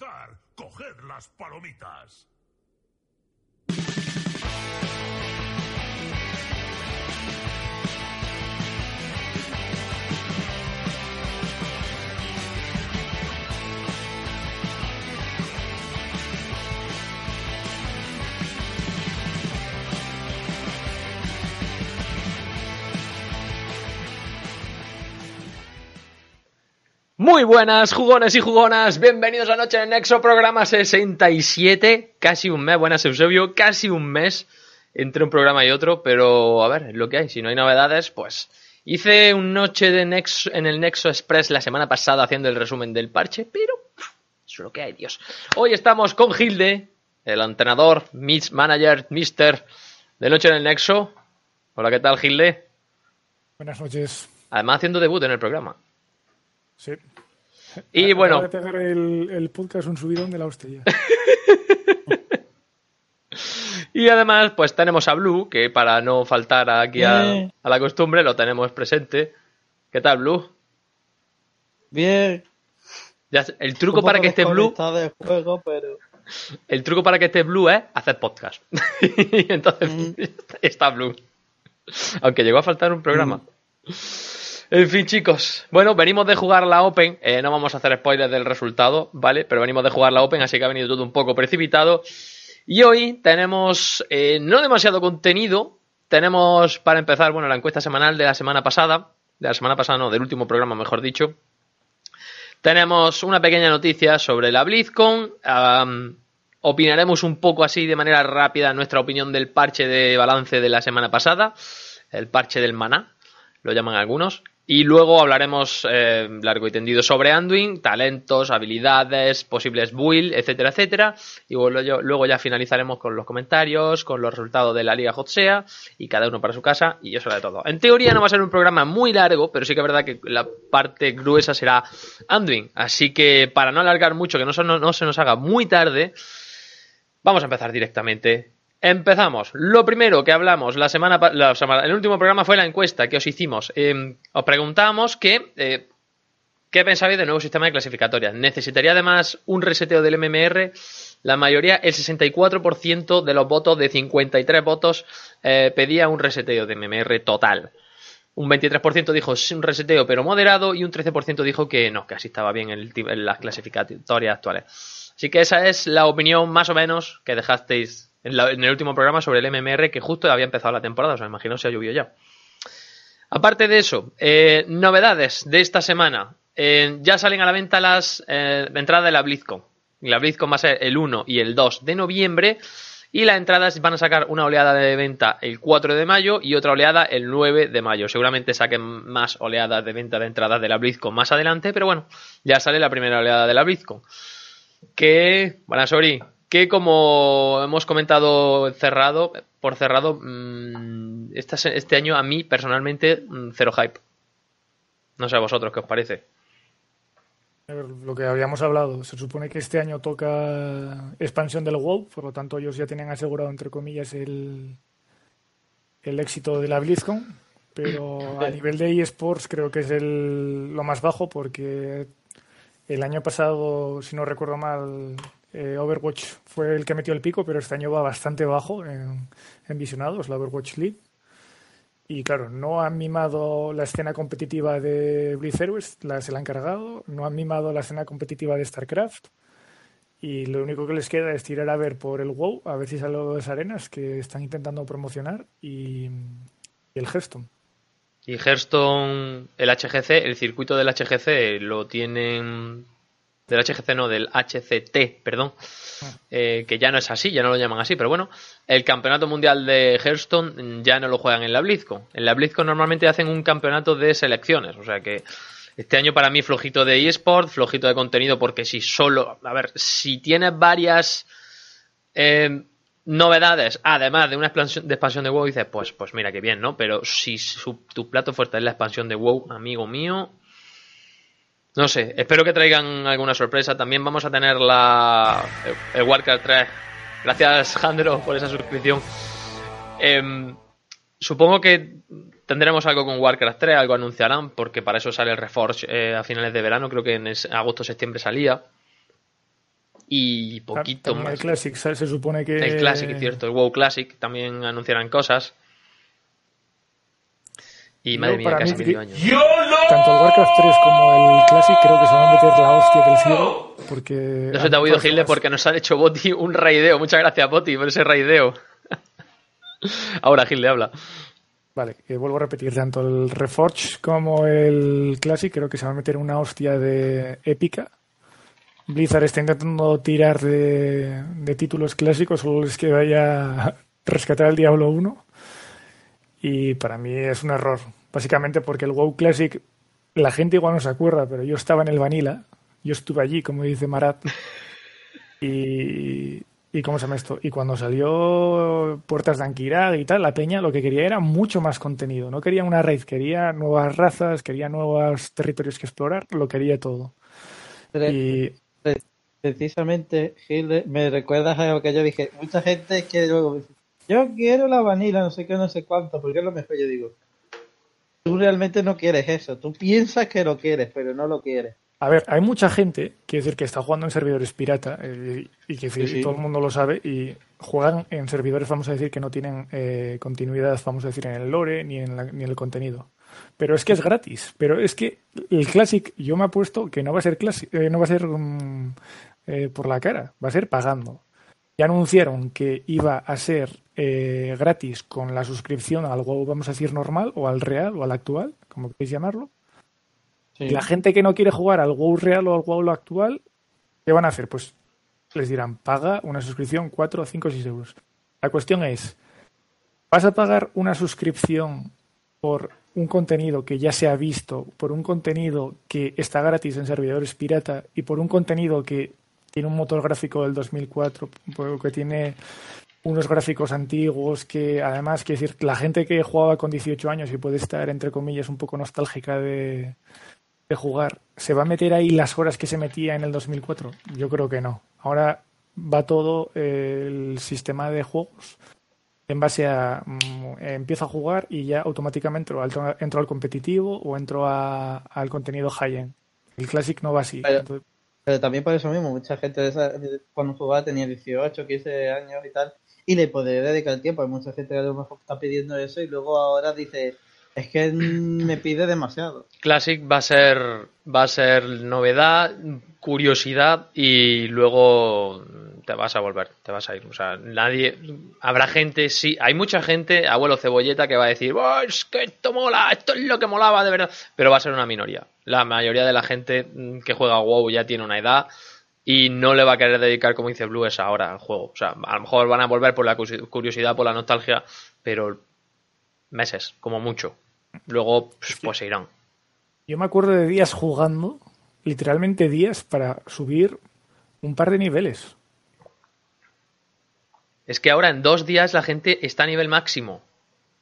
Empezar. Coged las palomitas. Muy buenas, jugones y jugonas. Bienvenidos a Noche en Nexo, programa 67. Casi un mes, buenas Eusebio, casi un mes entre un programa y otro, pero a ver, lo que hay. Si no hay novedades, pues hice un Noche de Nexo, en el Nexo Express la semana pasada haciendo el resumen del parche, pero eso es lo que hay, Dios. Hoy estamos con Gilde, el entrenador, Miss Manager, Mister de Noche en el Nexo. Hola, ¿qué tal, Gilde? Buenas noches. Además, haciendo debut en el programa. Sí. Y bueno, de pegar el, el podcast un subidón de la hostia. Y además, pues tenemos a Blue, que para no faltar aquí a, a la costumbre, lo tenemos presente. ¿Qué tal, Blue? Bien. Ya, el truco para que esté Blue, de juego, pero. el truco para que esté Blue es hacer podcast. y entonces Mm. está Blue. Aunque llegó a faltar un programa. En fin, chicos. Bueno, venimos de jugar la Open. eh, no vamos a hacer spoilers del resultado, ¿vale? Pero venimos de jugar la Open, así que ha venido todo un poco precipitado. Y hoy tenemos eh, no demasiado contenido. Tenemos, para empezar, bueno, la encuesta semanal de la semana pasada. De la semana pasada, no, del último programa, mejor dicho. Tenemos una pequeña noticia sobre la BlizzCon. opinaremos un poco así de manera rápida nuestra opinión del parche de balance de la semana pasada. El parche del maná, lo llaman algunos. Y luego hablaremos eh, largo y tendido sobre Anduin, talentos, habilidades, posibles build, etcétera, etcétera. Y luego, ya finalizaremos con los comentarios, con los resultados de la Liga Hotsea y cada uno para su casa y eso de todo. En teoría no va a ser un programa muy largo, pero sí que es verdad que la parte gruesa será Anduin. Así que para no alargar mucho, que no se nos haga muy tarde, Vamos a empezar directamente. Empezamos. Lo primero que hablamos la semana, la semana- el último programa fue la encuesta que os hicimos. Eh, os preguntábamos que eh, qué pensabais del nuevo sistema de clasificatorias. ¿Necesitaría además un reseteo del MMR? La mayoría, el 64% de los votos, de 53 votos, eh, pedía un reseteo de MMR total. Un 23% dijo un reseteo pero moderado y un 13% dijo que no, que así estaba bien ti- en las clasificatorias actuales. Así que esa es la opinión más o menos que dejasteis en, el último programa sobre el MMR que justo había empezado la temporada, os imagino si ha llovido ya. Aparte de eso, eh, novedades de esta semana. Eh, ya salen a la venta las eh, entradas de la BlizzCon. La BlizzCon va a ser el 1 y el 2 de noviembre. Y las entradas van a sacar una oleada de venta el 4 de mayo y otra oleada el 9 de mayo. Seguramente saquen más oleadas de venta de entradas de la BlizzCon más adelante, pero bueno, ya sale la primera oleada de la BlizzCon. Que, bueno, Sori, que como hemos comentado cerrado, por cerrado, mm, este año a mí personalmente mm, cero hype. No sé a vosotros qué os parece. A ver, Lo que habíamos hablado, se supone que este año toca expansión del WoW, por lo tanto ellos ya tenían asegurado, entre comillas, el, el éxito de la BlizzCon, pero a nivel de eSports creo que es el, lo más bajo porque el año pasado, si no recuerdo mal, eh, Overwatch fue el que metió el pico, pero este año va bastante bajo en, visionados, la Overwatch League. Y claro, no han mimado la escena competitiva de Blitz Heroes, la, se la han cargado, no han mimado la escena competitiva de StarCraft. Y lo único que les queda es tirar a ver por el WoW, a ver si salen las arenas que están intentando promocionar y, y el Hearthstone. Y Hearthstone, el HGC, el circuito del HGC lo tienen. Del HGC, no, del HCT, perdón. eh, que ya no es así, ya no lo llaman así, pero bueno. El campeonato mundial de Hearthstone ya no lo juegan en la BlizzCon. En la BlizzCon normalmente hacen un campeonato de selecciones, o sea que Este año para mí flojito de eSport, flojito de contenido, porque si solo, a ver, si tienes varias eh, novedades, además de una expansión de, expansión de WoW, dices, pues, pues mira qué bien, ¿no? Pero si su- tu plato fuerte es la expansión de WoW, amigo mío, no sé, espero que traigan alguna sorpresa. También vamos a tener la el Warcraft 3. Gracias, Jandro, por esa suscripción. Em, supongo que tendremos algo con Warcraft 3, algo anunciarán, porque para eso sale el Reforge eh, a finales de verano, creo que en es- agosto septiembre salía. Y poquito También más. El Classic se, se supone que. El Classic, es cierto, el WoW Classic también anunciarán cosas. Y madre mía, casi medio año. Tanto el Warcraft 3 como el Classic creo que se van a meter la hostia que el cielo. Porque. No se te ha oído, Gilde, porque nos han hecho Boti un raideo. Muchas gracias, Boti, por ese raideo. Ahora, Gilde, habla. Vale, que vuelvo a repetir, tanto el Reforge como el Classic creo que se va a meter una hostia de épica. Blizzard está intentando tirar de, de títulos clásicos, solo les queda ya rescatar el Diablo 1. Y para mí es un error, básicamente porque el WoW Classic, la gente igual no se acuerda, pero yo estaba en el Vanilla, yo estuve allí, como dice Marat, y, y ¿cómo se llama esto? Y cuando salió Puertas de Anquirag y tal, la peña lo que quería era mucho más contenido. No quería una raid, quería nuevas razas, quería nuevos territorios que explorar, lo quería todo. Pre- Y pre- precisamente, Gil, me recuerdas a lo que yo dije. Mucha gente que luego yo quiero la vanilla, no sé qué, no sé cuánto, porque es lo mejor. Yo digo, tú realmente no quieres eso. Tú piensas que lo quieres, pero no lo quieres. A ver, hay mucha gente, quiero decir, que está jugando en servidores pirata, eh, y que decir, Sí, sí. todo el mundo lo sabe, y juegan en servidores, vamos a decir, que no tienen eh, continuidad, vamos a decir, en el lore ni en, la- ni en el contenido. Pero es que es gratis. Pero es que el Classic, yo me apuesto que no va a ser Classic, eh, no va a ser mm, eh, por la cara, va a ser pagando. Ya anunciaron que iba a ser eh, gratis con la suscripción al WoW, vamos a decir, normal, o al real, o al actual, como queréis llamarlo. Sí. Y la gente que no quiere jugar al WoW real o al WoW actual, ¿qué van a hacer? Pues les dirán, paga una suscripción 4, 5, 6 euros. La cuestión es, ¿vas a pagar una suscripción por un contenido que ya se ha visto, por un contenido que está gratis en servidores pirata y por un contenido que tiene un motor gráfico del 2004, por- que tiene unos gráficos antiguos que además, quiero decir, la gente que jugaba con 18 años y puede estar, entre comillas, un poco nostálgica de, de jugar, ¿se va a meter ahí las horas que se metía en el 2004? Yo creo que no. Ahora va todo el sistema de juegos en base a mm, empiezo a jugar y ya automáticamente entro, entro al competitivo o entro a- al contenido high-end. El Classic no va así. Entonces, Pero también por eso mismo, mucha gente cuando jugaba tenía 18, 15 años y tal, y le podría dedicar tiempo. Hay mucha gente que a lo mejor está pidiendo eso y luego ahora dice, es que mm, me pide demasiado. Classic va a ser va a ser novedad, curiosidad y luego te vas a volver, te vas a ir. O sea, nadie habrá gente, sí, hay mucha gente, abuelo cebolleta que va a decir, "Oh, es que esto mola, esto es lo que molaba de verdad, pero va a ser una minoría. La mayoría de la gente mm, que juega a WoW ya tiene una edad y no le va a querer dedicar, como dice Blue, esa hora al juego. O sea, a lo mejor van a volver por la curiosi- curiosidad, por la nostalgia, pero meses, como mucho. Luego, pues, pues se irán. yo me acuerdo de días jugando, literalmente días para subir un par de niveles. Es que ahora en dos días la gente está a nivel máximo.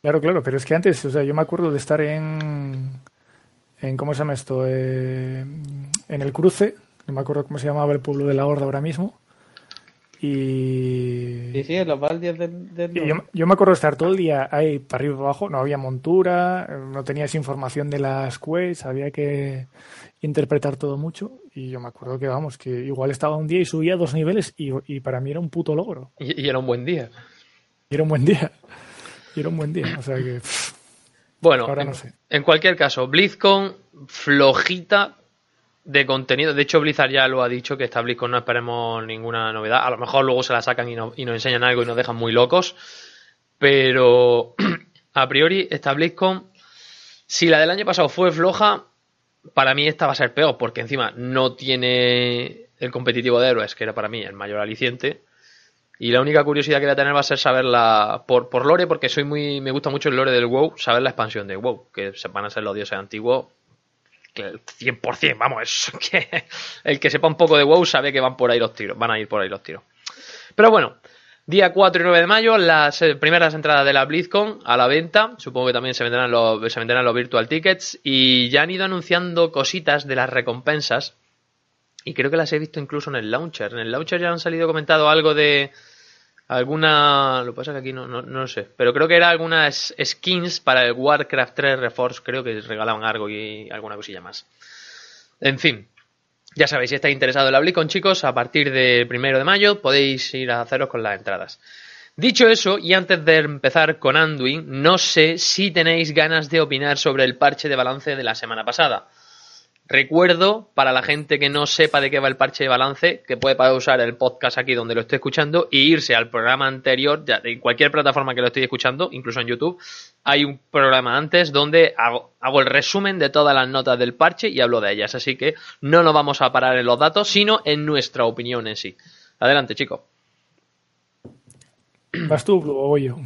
Claro, claro, pero es que antes, o sea, yo me acuerdo de estar en, en ¿cómo se llama esto? Eh, en el cruce, no me acuerdo cómo se llamaba el pueblo de la Horda ahora mismo. Y, Sí, sí, en los baldios del... del- y yo, yo me acuerdo de estar todo el día ahí para arriba y para abajo, no había montura, no tenías información de las quests, había que interpretar todo mucho. Y yo me acuerdo que, vamos, que igual estaba un día y subía dos niveles y, y para mí era un puto logro. Y, y era un buen día. Y era un buen día. Y era un buen día. O sea que, pff, Bueno, Ahora en, no sé. en cualquier caso, BlizzCon flojita de contenido. De hecho, Blizzard ya lo ha dicho que esta BlizzCon no esperemos ninguna novedad. A lo mejor luego se la sacan y, no- y nos enseñan algo y nos dejan muy locos. Pero a priori, esta BlizzCon, si la del año pasado fue floja, para mí esta va a ser peor, porque encima no tiene el competitivo de héroes, que era para mí el mayor aliciente. Y la única curiosidad que voy a tener va a ser saber la. Por, por lore, porque soy muy. Me gusta mucho el lore del WoW, saber la expansión de WoW, que van a ser los dioses antiguos. Que el 100%, vamos, es que el que sepa un poco de WoW sabe que van por ahí los tiros, van a ir por ahí los tiros. Pero bueno, día 4 y 9 de mayo, las eh, primeras entradas de la BlizzCon a la venta, supongo que también se venderán los, se venderán los virtual tickets y ya han ido anunciando cositas de las recompensas y creo que las he visto incluso en el launcher. En el launcher ya han salido comentado algo de alguna. Lo que pasa que aquí no, no, no sé. Pero creo que era algunas skins para el Warcraft 3 Reforce. Creo que regalaban algo y alguna cosilla más. En fin. Ya sabéis, si estáis interesados en la BlizzCon, chicos, a partir del primero de mayo podéis ir a haceros con las entradas. Dicho eso, y antes de empezar con Anduin, no sé si tenéis ganas de opinar sobre el parche de balance de la semana pasada. Recuerdo, para la gente que no sepa de qué va el parche de balance, que puede pausar el podcast aquí donde lo esté escuchando e irse al programa anterior, ya, en cualquier plataforma que lo estéis escuchando, incluso en YouTube, hay un programa antes donde hago, hago el resumen de todas las notas del parche y hablo de ellas. Así que no nos vamos a parar en los datos, sino en nuestra opinión en sí. Adelante, chico. ¿Vas tú o voy yo?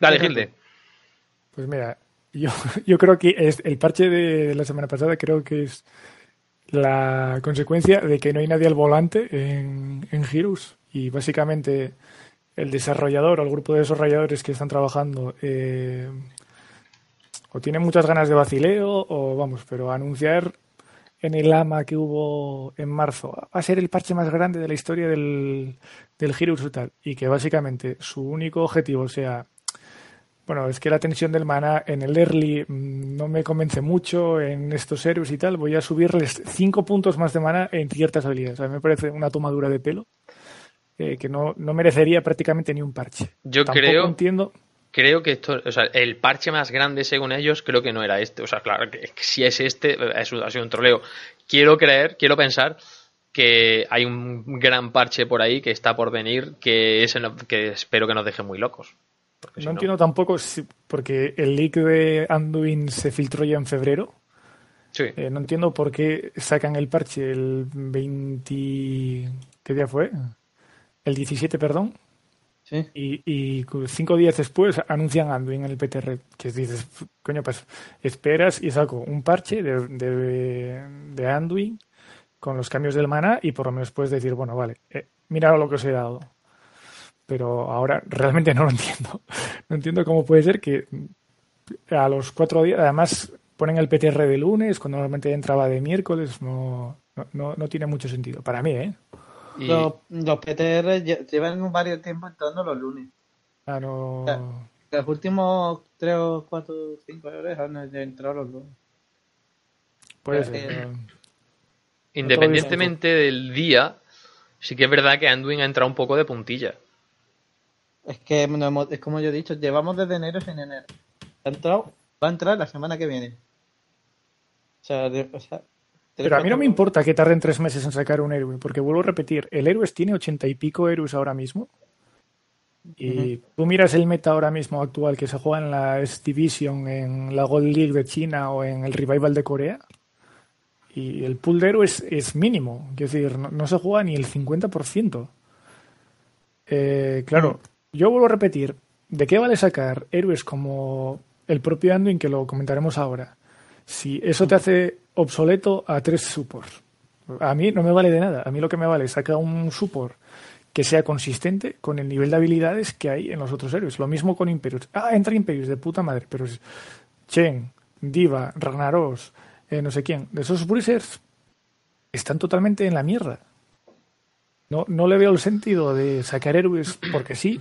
Dale, Gilde. Pues mira, yo, yo creo que es el parche de la semana pasada creo que es la consecuencia de que no hay nadie al volante en, en Heroes. Y básicamente el desarrollador o el grupo de desarrolladores que están trabajando eh, o tiene muchas ganas de vacileo o vamos, pero anunciar en el AMA que hubo en marzo va a ser el parche más grande de la historia del, del Heroes y tal. Y que básicamente su único objetivo sea bueno, es que la tensión del mana en el early mm, no me convence mucho en estos héroes y tal. Voy a subirles 5 puntos más de mana en ciertas habilidades. A mí me parece una tomadura de pelo eh, que no, no, merecería prácticamente ni un parche. Yo Tampoco creo. entiendo. Creo que esto, o sea, el parche más grande según ellos, creo que no era este. O sea, claro, que, si es este, es, ha sido un troleo. Quiero creer, quiero pensar que hay un gran parche por ahí que está por venir que, ese no, que espero que nos deje muy locos. No, si no, entiendo tampoco, si, porque el leak de Anduin se filtró ya en febrero. Sí. Eh, no entiendo por qué sacan el parche el 20. ¿Qué día fue? El 17, perdón. Sí. Y, y, cinco días después anuncian Anduin en el PTR. Que dices, coño, pues esperas y saco un parche de, de, de Anduin con los cambios del mana y por lo menos puedes decir, bueno, vale, eh, mira lo que os he dado pero ahora realmente no lo entiendo. No entiendo cómo puede ser que a los cuatro días, además ponen el PTR de lunes, cuando normalmente entraba de miércoles, no, no, no tiene mucho sentido. Para mí, ¿eh? Y... Los, los, PTR llevan varios tiempo entrando los lunes. Ah, no. O sea, los últimos tres o cuatro o cinco horas han entrado los lunes. Puede ser. Eh, Independientemente del día, sí que es verdad que Anduin ha entrado un poco de puntilla. Es que es como yo he dicho, llevamos desde enero sin enero. Ha entrado, va a entrar la semana que viene. O sea, de, o sea pero a mí no me importa que tarden tres meses en sacar un héroe, porque vuelvo a repetir, el héroe tiene ochenta y pico héroes ahora mismo. Y uh -huh. tú miras el meta ahora mismo actual que se juega en la S-Division, en la Gold League de China o en el Revival de Corea. Y el pool de héroes es mínimo. Es decir, no, no se juega ni el 50%. Eh, claro, uh -huh. Yo vuelvo a repetir, ¿de qué vale sacar héroes como el propio Anduin, que lo comentaremos ahora, si eso te hace obsoleto a tres supports? A mí no me vale de nada. A mí lo que me vale es sacar un support que sea consistente con el nivel de habilidades que hay en los otros héroes. Lo mismo con Imperius. Ah, entra Imperius, de puta madre, pero es Chen, Diva, Ragnaros, eh, no sé quién. De esos Bruisers están totalmente en la mierda. No, no le veo el sentido de sacar héroes porque sí,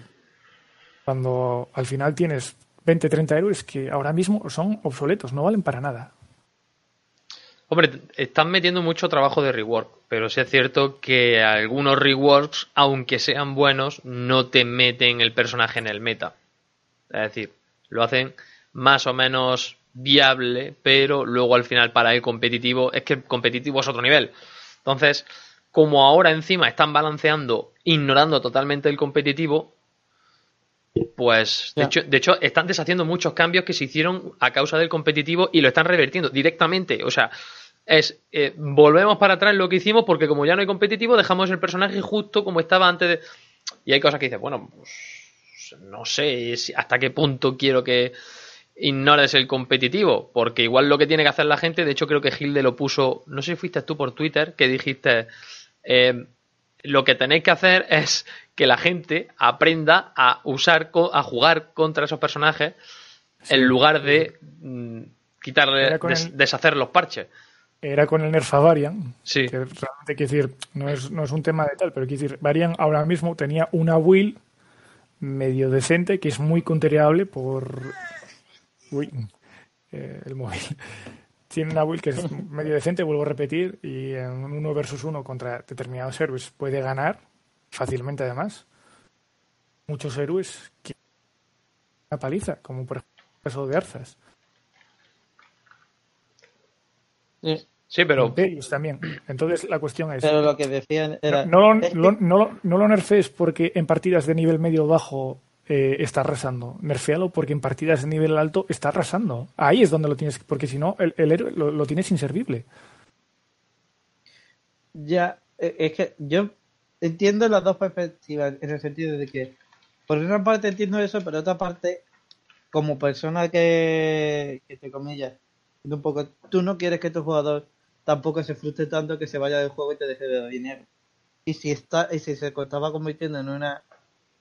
cuando al final tienes 20, 30 héroes que ahora mismo son obsoletos, no valen para nada. Hombre, están metiendo mucho trabajo de rework, pero sí es cierto que algunos reworks, aunque sean buenos, no te meten el personaje en el meta. Es decir, lo hacen más o menos viable, pero luego al final para el competitivo, es que el competitivo es otro nivel. Entonces, como ahora encima están balanceando, ignorando totalmente el competitivo, pues, de, hecho, de hecho, están deshaciendo muchos cambios que se hicieron a causa del competitivo y lo están revirtiendo directamente. O sea, es eh, volvemos para atrás lo que hicimos porque como ya no hay competitivo, dejamos el personaje justo como estaba antes de. Y hay cosas que dices, bueno, pues no sé hasta qué punto quiero que ignores el competitivo, porque igual lo que tiene que hacer la gente, de hecho creo que Gilde lo puso, no sé si fuiste tú por Twitter, que dijiste, eh, lo que tenéis que hacer es que la gente aprenda a usar, a jugar contra esos personajes en lugar de mm, quitarle, des- el- deshacer los parches. Era con el Nerf a Varian, Sí. que realmente, quiero decir, no es, no es un tema de tal, pero quiero decir, Varian ahora mismo tenía una will medio decente que es muy counterable por. Uy, eh, el móvil. Tiene una will que es medio decente, vuelvo a repetir, y en un uno versus uno contra determinados héroes puede ganar fácilmente, además. Muchos héroes que. Una paliza, como por ejemplo el caso de Arzas. Sí. Sí, pero Imperius también. Entonces la cuestión es. Pero lo que decían era. No, lo, es que- lo- no, lo- no lo nerfees porque en partidas de nivel medio bajo eh, está arrasando. Nerfealo porque en partidas de nivel alto está arrasando. Ahí es donde lo tienes, porque si no, el, el héroe lo, lo tienes inservible. Ya, eh, es que yo entiendo las dos perspectivas en el sentido de que, por una parte entiendo eso, pero otra parte, como persona que, que te comillas, un poco, tú no quieres que tu jugador tampoco se frustre tanto que se vaya del juego y te deje de dar dinero. Y si está, y si se estaba convirtiendo en una,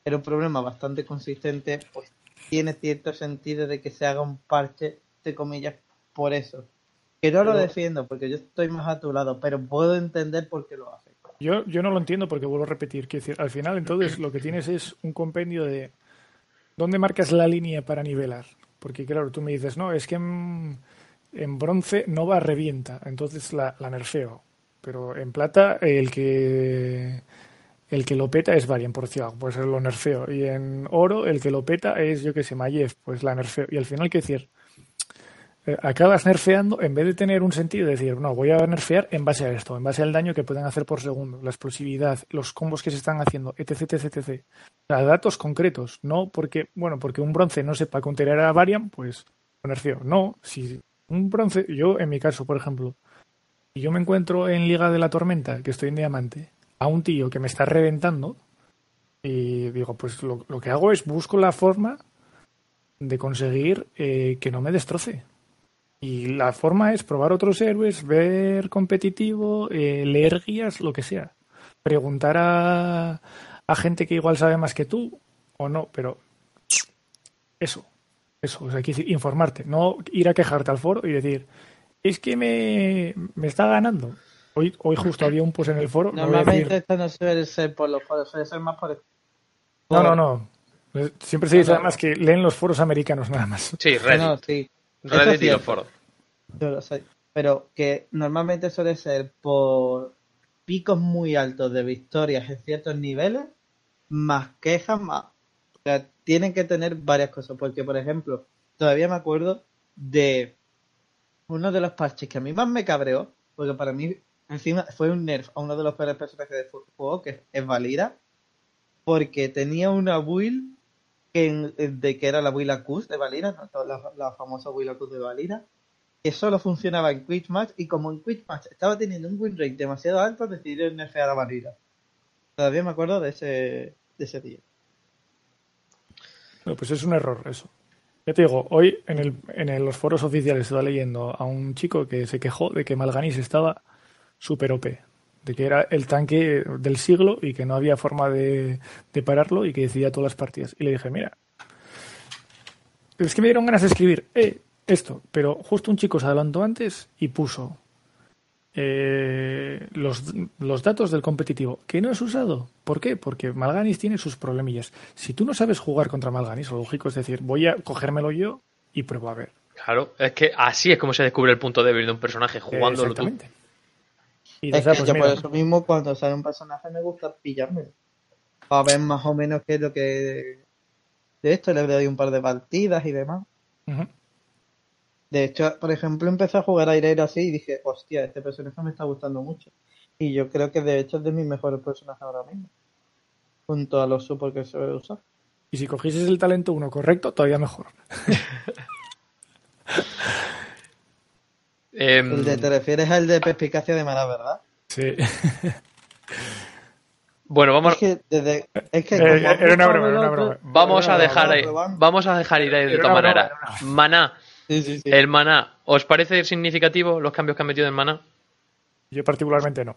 en un problema bastante consistente, pues tiene cierto sentido de que se haga un parche, de comillas, por eso. Que no lo defiendo, porque yo estoy más a tu lado, pero puedo entender por qué lo hace. Yo, yo no lo entiendo porque vuelvo a repetir. Quiero decir, al final, entonces, lo que tienes es un compendio de dónde marcas la línea para nivelar. Porque, claro, tú me dices, no, es que en, en bronce no va revienta, entonces la, la nerfeo. Pero en plata, el que el que lo peta es Varian por ciudad, pues lo nerfeo. Y en oro, el que lo peta es, yo que sé, Mayev, pues la nerfeo. Y al final, ¿qué decir? Eh, acabas nerfeando en vez de tener un sentido de decir, no, voy a nerfear en base a esto, en base al daño que pueden hacer por segundo, la explosividad, los combos que se están haciendo, etc, etc, etc. O sea, datos concretos, no porque, bueno, porque un bronce no sepa counterar a Varian, pues lo nerfeo. No, si un bronce, yo en mi caso, por ejemplo, yo me encuentro en Liga de la Tormenta, que estoy en Diamante, a un tío que me está reventando, y digo, pues lo, que hago es busco la forma de conseguir eh, que no me destroce. Y la forma es probar otros héroes, ver competitivo, eh, leer guías, lo que sea. Preguntar a, a gente que igual sabe más que tú o no, pero eso, eso, o sea, decir, informarte, no ir a quejarte al foro y decir, es que me, me está ganando. Hoy, hoy justo había un post en el foro. Normalmente esto no suele ser por los foros, suele ser más por... no, no, no. Siempre se dice además que leen los foros americanos nada más. sí, No, Reddit, no, sí, Reddit y los foros. yo lo sé. Pero que normalmente suele ser por picos muy altos de victorias en ciertos niveles, más quejas, más... O sea, tienen que tener varias cosas, porque por ejemplo, todavía me acuerdo de uno de los parches que a mí más me cabreó, porque para mí encima fue un nerf a uno de los peores personajes del juego, que es Valira, porque tenía una build que de que era la build Acus de Valira, ¿no? La, famosa build Acus de Valira, que solo funcionaba en Quick Match y como en Quick Match estaba teniendo un win rate demasiado alto, decidieron nerfear a Valira. Todavía me acuerdo de ese, de ese día. Bueno, pues es un error eso. Ya te digo, hoy en, el, en el- los foros oficiales estaba leyendo a un chico que se quejó de que Malganis estaba super OP, de que era el tanque del siglo y que no había forma de, de pararlo y que decidía todas las partidas. Y le dije, mira, es que me dieron ganas de escribir eh, esto, pero justo un chico se adelantó antes y puso eh, los, los datos del competitivo que no has usado. ¿Por qué? Porque Malganis tiene sus problemillas. Si tú no sabes jugar contra Malganis, lo lógico es decir, voy a cogérmelo yo y pruebo a ver. Claro, es que así es como se descubre el punto débil de un personaje, jugándolo tú. Exactamente. Y Es que pues yo por eso mismo cuando sale un personaje me gusta pillarme. Para ver más o menos qué es lo que... De esto le doy un par de partidas y demás. De hecho, por ejemplo, empecé a jugar Airero así y dije, hostia, este personaje me está gustando mucho. Y yo creo que de hecho es de mis mejores personajes ahora mismo. Junto a los super que suele usar. Y si cogieses el talento uno correcto, todavía mejor. Em, El de, te refieres al de perspicacia de mala, ¿verdad? Sí. Bueno, vamos, Es que desde. Es que Eh, como era una broma, era una broma. vamos a dejar ahí, vamos a dejar ir ahí de todas maneras. Maná, Sí, sí, sí. el maná, ¿os parece significativo los cambios que han metido en maná? Yo particularmente no.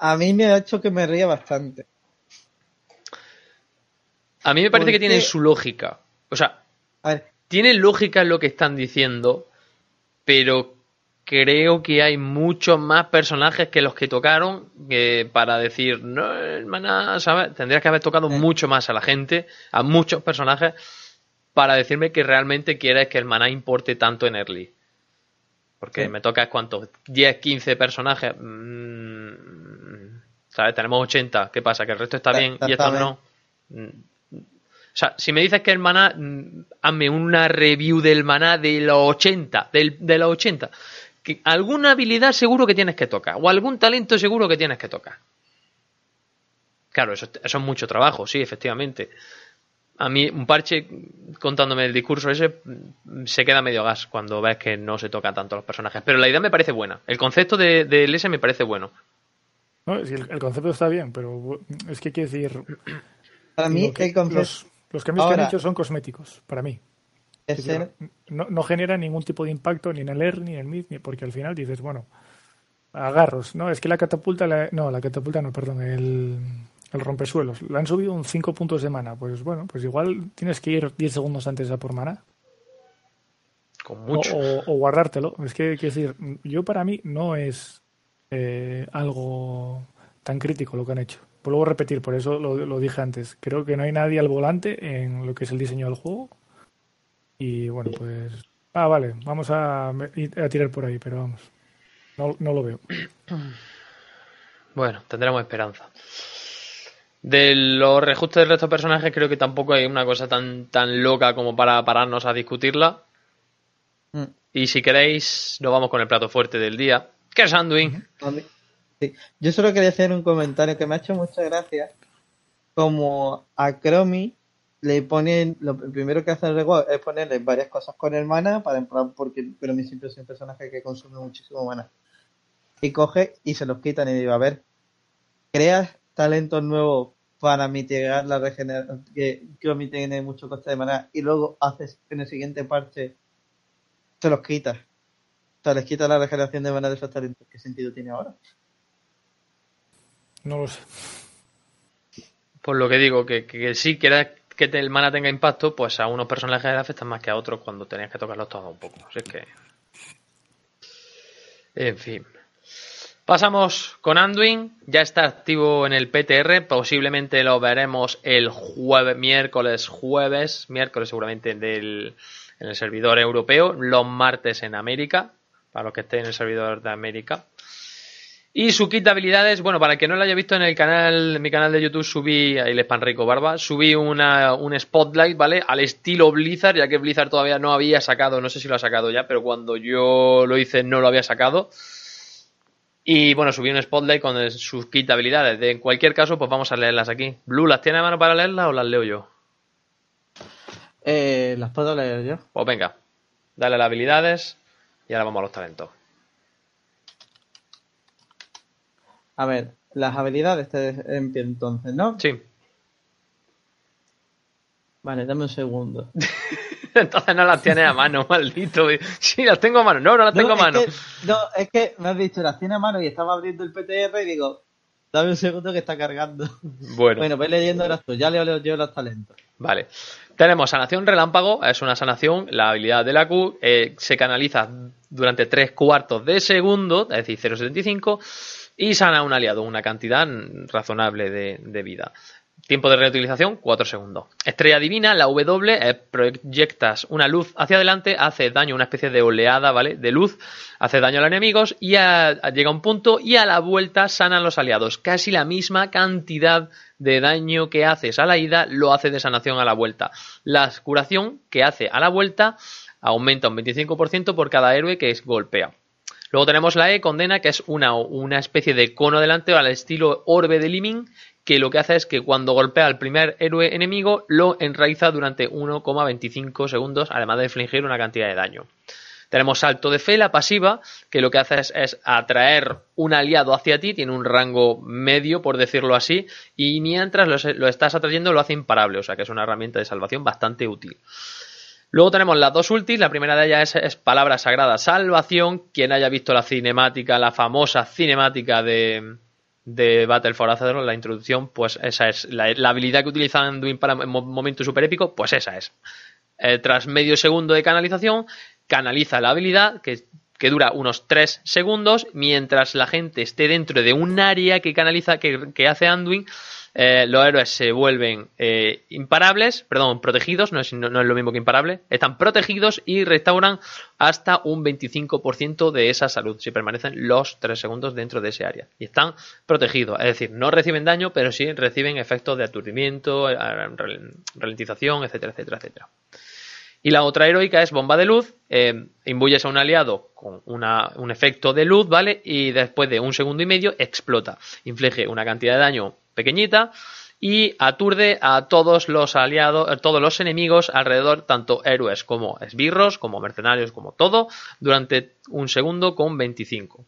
A mí me ha hecho que me ría bastante. A mí me parece ¿Por que tienen qué? su lógica. O sea, A ver, tiene lógica en lo que están diciendo, pero creo que hay muchos más personajes que los que tocaron que para decir, no, hermana, ¿sabes? Tendrías que haber tocado mucho más a la gente, a muchos personajes, para decirme que realmente quieres que el maná importe tanto en early. Porque Sí. me toca, ¿cuántos? 10, 15 personajes. Mm, ¿Sabes? Tenemos 80. ¿Qué pasa? ¿Que el resto está Está- bien está- y estos no? O sea, si me dices que el maná, mm, hazme una review del maná de los 80, del, de los 80. Que alguna habilidad seguro que tienes que tocar, o algún talento seguro que tienes que tocar. Claro, eso, eso es mucho trabajo, sí, efectivamente. A mí, un parche contándome el discurso ese mm, se queda medio gas cuando ves que no se toca tanto a los personajes. Pero la idea me parece buena. El concepto de- del S me parece bueno. No, sí, el, el concepto está bien, pero es que quiero decir. para mí que el concepto los, los cambios que Ahora- han hecho son cosméticos, para mí. decir, no, no genera ningún tipo de impacto ni en el air ni en el mid, ni porque al final dices, bueno, agarros, ¿no? Es que la catapulta, la- no, la catapulta no, perdón, el, el rompesuelos, le han subido un 5 puntos de mana. Pues bueno, pues igual tienes que ir 10 segundos antes a por mana. Con O, mucho. o- o guardártelo. Es que, quiero decir, yo para mí no es eh, algo tan crítico lo que han hecho. Vuelvo a repetir, por eso lo, lo dije antes. Creo que no hay nadie al volante en lo que es el diseño del juego. Y bueno, pues. Ah, vale, vamos a, a tirar por ahí, pero vamos. No, no lo veo. Bueno, tendremos esperanza. De los reajustes del resto de personajes, creo que tampoco hay una cosa tan, tan loca como para pararnos a discutirla. Mm. Y si queréis, nos vamos con el plato fuerte del día, que es Anduin. Yo solo quería hacer un comentario que me ha hecho mucha gracia. Como a Chromie le ponen, lo primero que hace el reward es ponerle varias cosas con el mana, para porque Chromie siempre es un personaje que consume muchísimo mana. Y coge y se los quitan y digo, a ver, creas talentos nuevos para mitigar la regeneración, que Chromie tiene mucho coste de mana, y luego haces en el siguiente parche, se los quitas. O sea, les quita la regeneración de mana de esos talentos. ¿Qué sentido tiene ahora? No lo sé. Por lo que digo, que, que, que quieres que te- el mana tenga impacto, pues a unos personajes le afectan más que a otros cuando tenías que tocarlos todos un poco. Así que. En fin. Pasamos con Anduin. Ya está activo en el PTR. Posiblemente lo veremos el jueves, miércoles, jueves, miércoles seguramente del, en el servidor europeo. Los martes en América. Para los que estén en el servidor de América. Y su kit de habilidades, bueno, para el que no lo haya visto en el canal, en mi canal de YouTube subí, ahí el Rico Barba, subí una, un spotlight, ¿vale? Al estilo Blizzard, ya que Blizzard todavía no había sacado, no sé si lo ha sacado ya, pero cuando yo lo hice no lo había sacado. Y bueno, subí un spotlight con sus kit de habilidades. De, en cualquier caso, pues vamos a leerlas aquí. Blue, ¿las tiene a mano para leerlas o las leo yo? Eh, las puedo leer yo. Pues venga, dale las habilidades y ahora vamos a los talentos. A ver, las habilidades te empiezo entonces, ¿no? Sí. Vale, dame un segundo. Entonces no las tienes a mano, maldito. Sí, las tengo a mano. No, no las tengo no, a mano. Que, no, es que me has dicho las tiene a mano y estaba abriendo el PTR y digo, dame un segundo que está cargando. Bueno. Bueno, voy leyendo las tú, ya leo, leo yo los talentos. Vale. Tenemos sanación relámpago, es una sanación, la habilidad de la Q eh, se canaliza durante 3 cuartos de segundo, es decir, 0,75, y sana a un aliado una cantidad razonable de, de vida. Tiempo de reutilización, 4 segundos. Estrella divina, la W, eh, proyectas una luz hacia adelante, hace daño, una especie de oleada, ¿vale? De luz, hace daño a los enemigos y llega a un punto y a la vuelta sana a los aliados. Casi la misma cantidad de daño que haces a la ida lo hace de sanación a la vuelta. La curación que hace a la vuelta aumenta un 25% por cada héroe que es golpea. Luego tenemos la E, condena, que es una, una especie de cono delante al estilo orbe de Liming, que lo que hace es que cuando golpea al primer héroe enemigo, lo enraiza durante 1,25 segundos, además de infligir una cantidad de daño. Tenemos salto de fe, la pasiva, que lo que hace es, es atraer un aliado hacia ti, tiene un rango medio, por decirlo así, y mientras lo, lo estás atrayendo lo hace imparable, o sea que es una herramienta de salvación bastante útil. Luego tenemos las dos ultis, la primera de ellas es, palabra sagrada, salvación, quien haya visto la cinemática, la famosa cinemática de, de Battle for Azeroth, la introducción, pues esa es la, habilidad que utiliza Anduin para momento super épico, pues esa es. Eh, tras medio segundo de canalización, canaliza la habilidad que, dura unos 3 segundos, mientras la gente esté dentro de un área que canaliza, que hace Anduin, eh, los héroes se vuelven eh, imparables, perdón, protegidos, no es, no, es, lo mismo que imparable, están protegidos y restauran hasta un 25% de esa salud si permanecen los 3 segundos dentro de ese área. Y están protegidos, es decir, no reciben daño, pero sí reciben efectos de aturdimiento, ralentización, etcétera, etcétera, etcétera. Y la otra heroica es bomba de luz, eh, imbuyes a un aliado con una, un efecto de luz, ¿vale? Y después de un segundo y medio explota, inflige una cantidad de daño pequeñita y aturde a todos los aliados, a todos los enemigos alrededor, tanto héroes como esbirros, como mercenarios, como todo, durante un segundo con 25.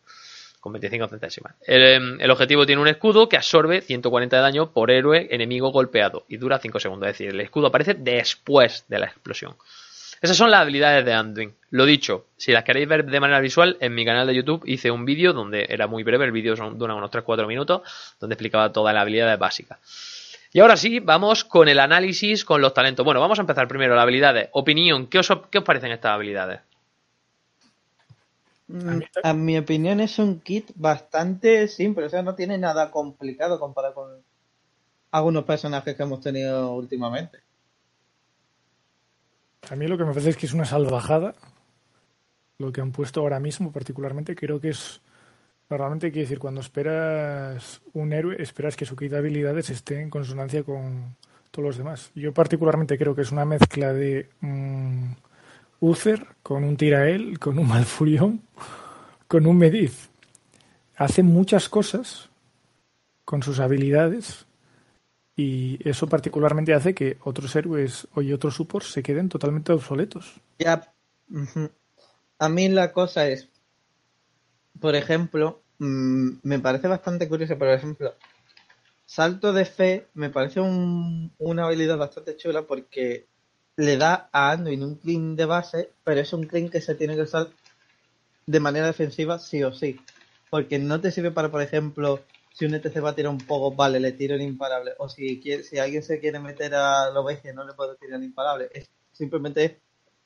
Con 25 centésimas. El, el, objetivo tiene un escudo que absorbe 140 de daño por héroe enemigo golpeado y dura 5 segundos. Es decir, el escudo aparece después de la explosión. Esas son las habilidades de Anduin. Lo dicho, si las queréis ver de manera visual, en mi canal de YouTube hice un vídeo donde era muy breve, el vídeo dura unos 3-4 minutos, donde explicaba todas las habilidades básicas. Y ahora sí, vamos con el análisis, con los talentos. Bueno, vamos a empezar primero las habilidades. Opinión, ¿qué os, qué os parecen estas habilidades? A mi opinión es un kit bastante simple, o sea, no tiene nada complicado comparado con algunos personajes que hemos tenido últimamente. A mí lo que me parece es que es una salvajada lo que han puesto ahora mismo, particularmente. Creo que es. Normalmente, quiere decir, cuando esperas un héroe, esperas que su kit de habilidades esté en consonancia con todos los demás. Yo, particularmente, creo que es una mezcla de um, Uther con un Tirael, con un Malfurión, con un Mediz. Hace muchas cosas con sus habilidades y eso particularmente hace que otros héroes y otros supports se queden totalmente obsoletos. Ya, a mí la cosa es, por ejemplo, mmm, me parece bastante curioso, por ejemplo, salto de fe me parece un, una habilidad bastante chula porque le da a Anduin un clean de base, pero es un clean que se tiene que usar de manera defensiva sí o sí. Porque no te sirve para, por ejemplo, si un ETC va a tirar un poco, vale, le tiro el imparable. O si alguien se quiere meter a lo bestia, no le puedo tirar el imparable. Es, simplemente es,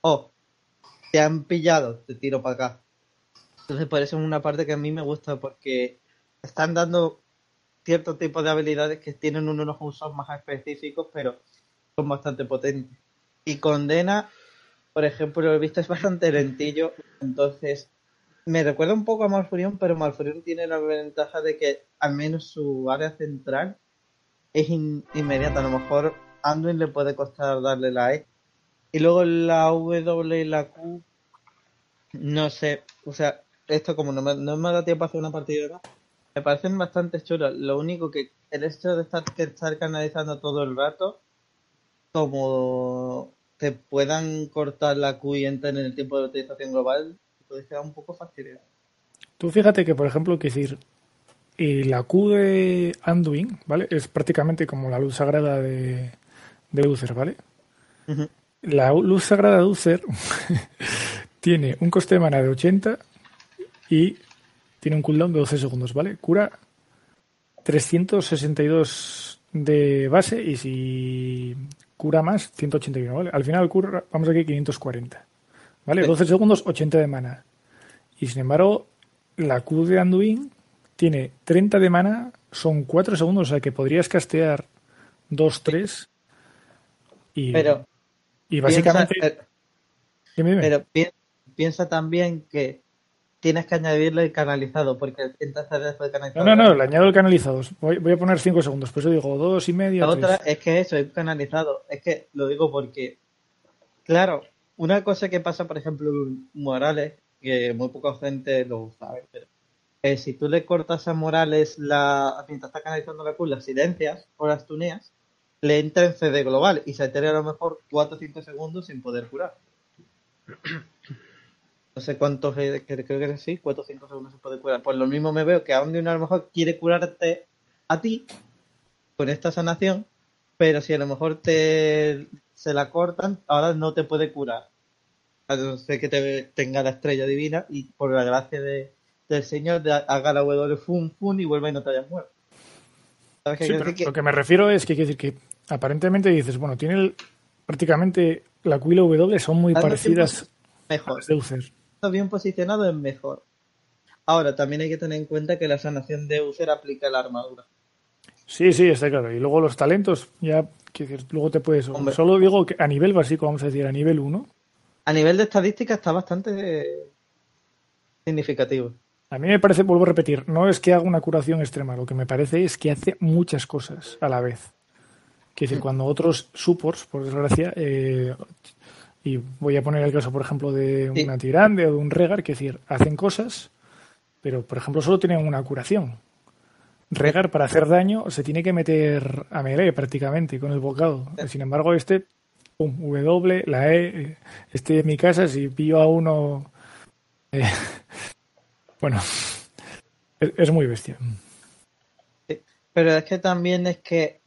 oh, te han pillado, te tiro para acá. Entonces, por eso es una parte que a mí me gusta, porque están dando ciertos tipos de habilidades que tienen unos usos más específicos, pero son bastante potentes. Y condena, por ejemplo, lo he visto, es bastante lentillo, entonces me recuerda un poco a Malfurion, pero Malfurion tiene la ventaja de que al menos su área central es in inmediata. A lo mejor Anduin le puede costar darle la E. Y luego la W y la Q, no sé, o sea, esto como no me, no me da tiempo a hacer una partida, me parecen bastante chulas. Lo único que el hecho de estar, estar canalizando todo el rato, como te puedan cortar la Q y entrar en el tiempo de utilización global, puede quedar un poco fastidioso. Tú fíjate que, por ejemplo, que decir, y la Q de Anduin, ¿vale? Es prácticamente como la luz sagrada de, de Uther, ¿vale? Uh -huh. La luz sagrada de Uther tiene un coste de mana de 80 y tiene un cooldown de 12 segundos, ¿vale? Cura 362 de base y si cura más, 181, ¿vale? Al final cura, vamos aquí, 540. ¿Vale? 12 segundos, 80 de mana. Y sin embargo, la Q de Anduin tiene 30 de mana, son 4 segundos, o sea que podrías castear 2, 3. Y, pero, y básicamente. Piensa, dime. Pero pi piensa también que tienes que añadirle el canalizado, porque entonces después de canalizado. No, no, no, le añado el canalizado. Voy, voy a poner 5 segundos, por eso digo 2 y medio. La otra es que eso, es canalizado. Es que lo digo porque, claro, una cosa que pasa, por ejemplo, en Morales, que muy poca gente lo sabe, pero eh, si tú le cortas a Morales la mientras está canalizando la Q, las silencias o las tuneas, le entra en CD global y se altera a lo mejor 4 o 5 segundos sin poder curar. no sé cuántos, eh, creo que sí, 4 o 5 segundos se puede curar. Pues lo mismo me veo que a un a lo mejor quiere curarte a ti con esta sanación, pero si a lo mejor te se la cortan, ahora no te puede curar. A no ser que te, tenga la estrella divina y por la gracia de, del Señor de, haga la W fun fun y vuelva y no te hayas muerto. ¿Sabes qué Sí, pero lo que me refiero es que decir que aparentemente dices, bueno, tiene el- prácticamente la Q y la W son muy parecidas a Mejor. las de Uther. está bien posicionado es mejor. Ahora, también hay que tener en cuenta que la sanación de User aplica la armadura. Sí, sí, está claro. Y luego los talentos, ya, quiero decir, luego te puedes. Hombre. Solo digo que a nivel básico, vamos a decir, a nivel 1, A nivel de estadística está bastante significativo. a mí me parece, vuelvo a repetir, no es que haga una curación extrema, lo que me parece es que hace muchas cosas a la vez. Quiero decir, cuando otros supports, por desgracia, eh, y voy a poner el caso, por ejemplo, de Sí. una Tirande o de un Regar, que decir, hacen cosas, pero, por ejemplo, solo tienen una curación. Regar, para hacer daño, se tiene que meter a melee prácticamente con el bocado. Sin embargo, este, pum, W, la E, eh, estoy en mi casa, si pillo a uno... eh, bueno, es, es muy bestia. Pero es que también es que,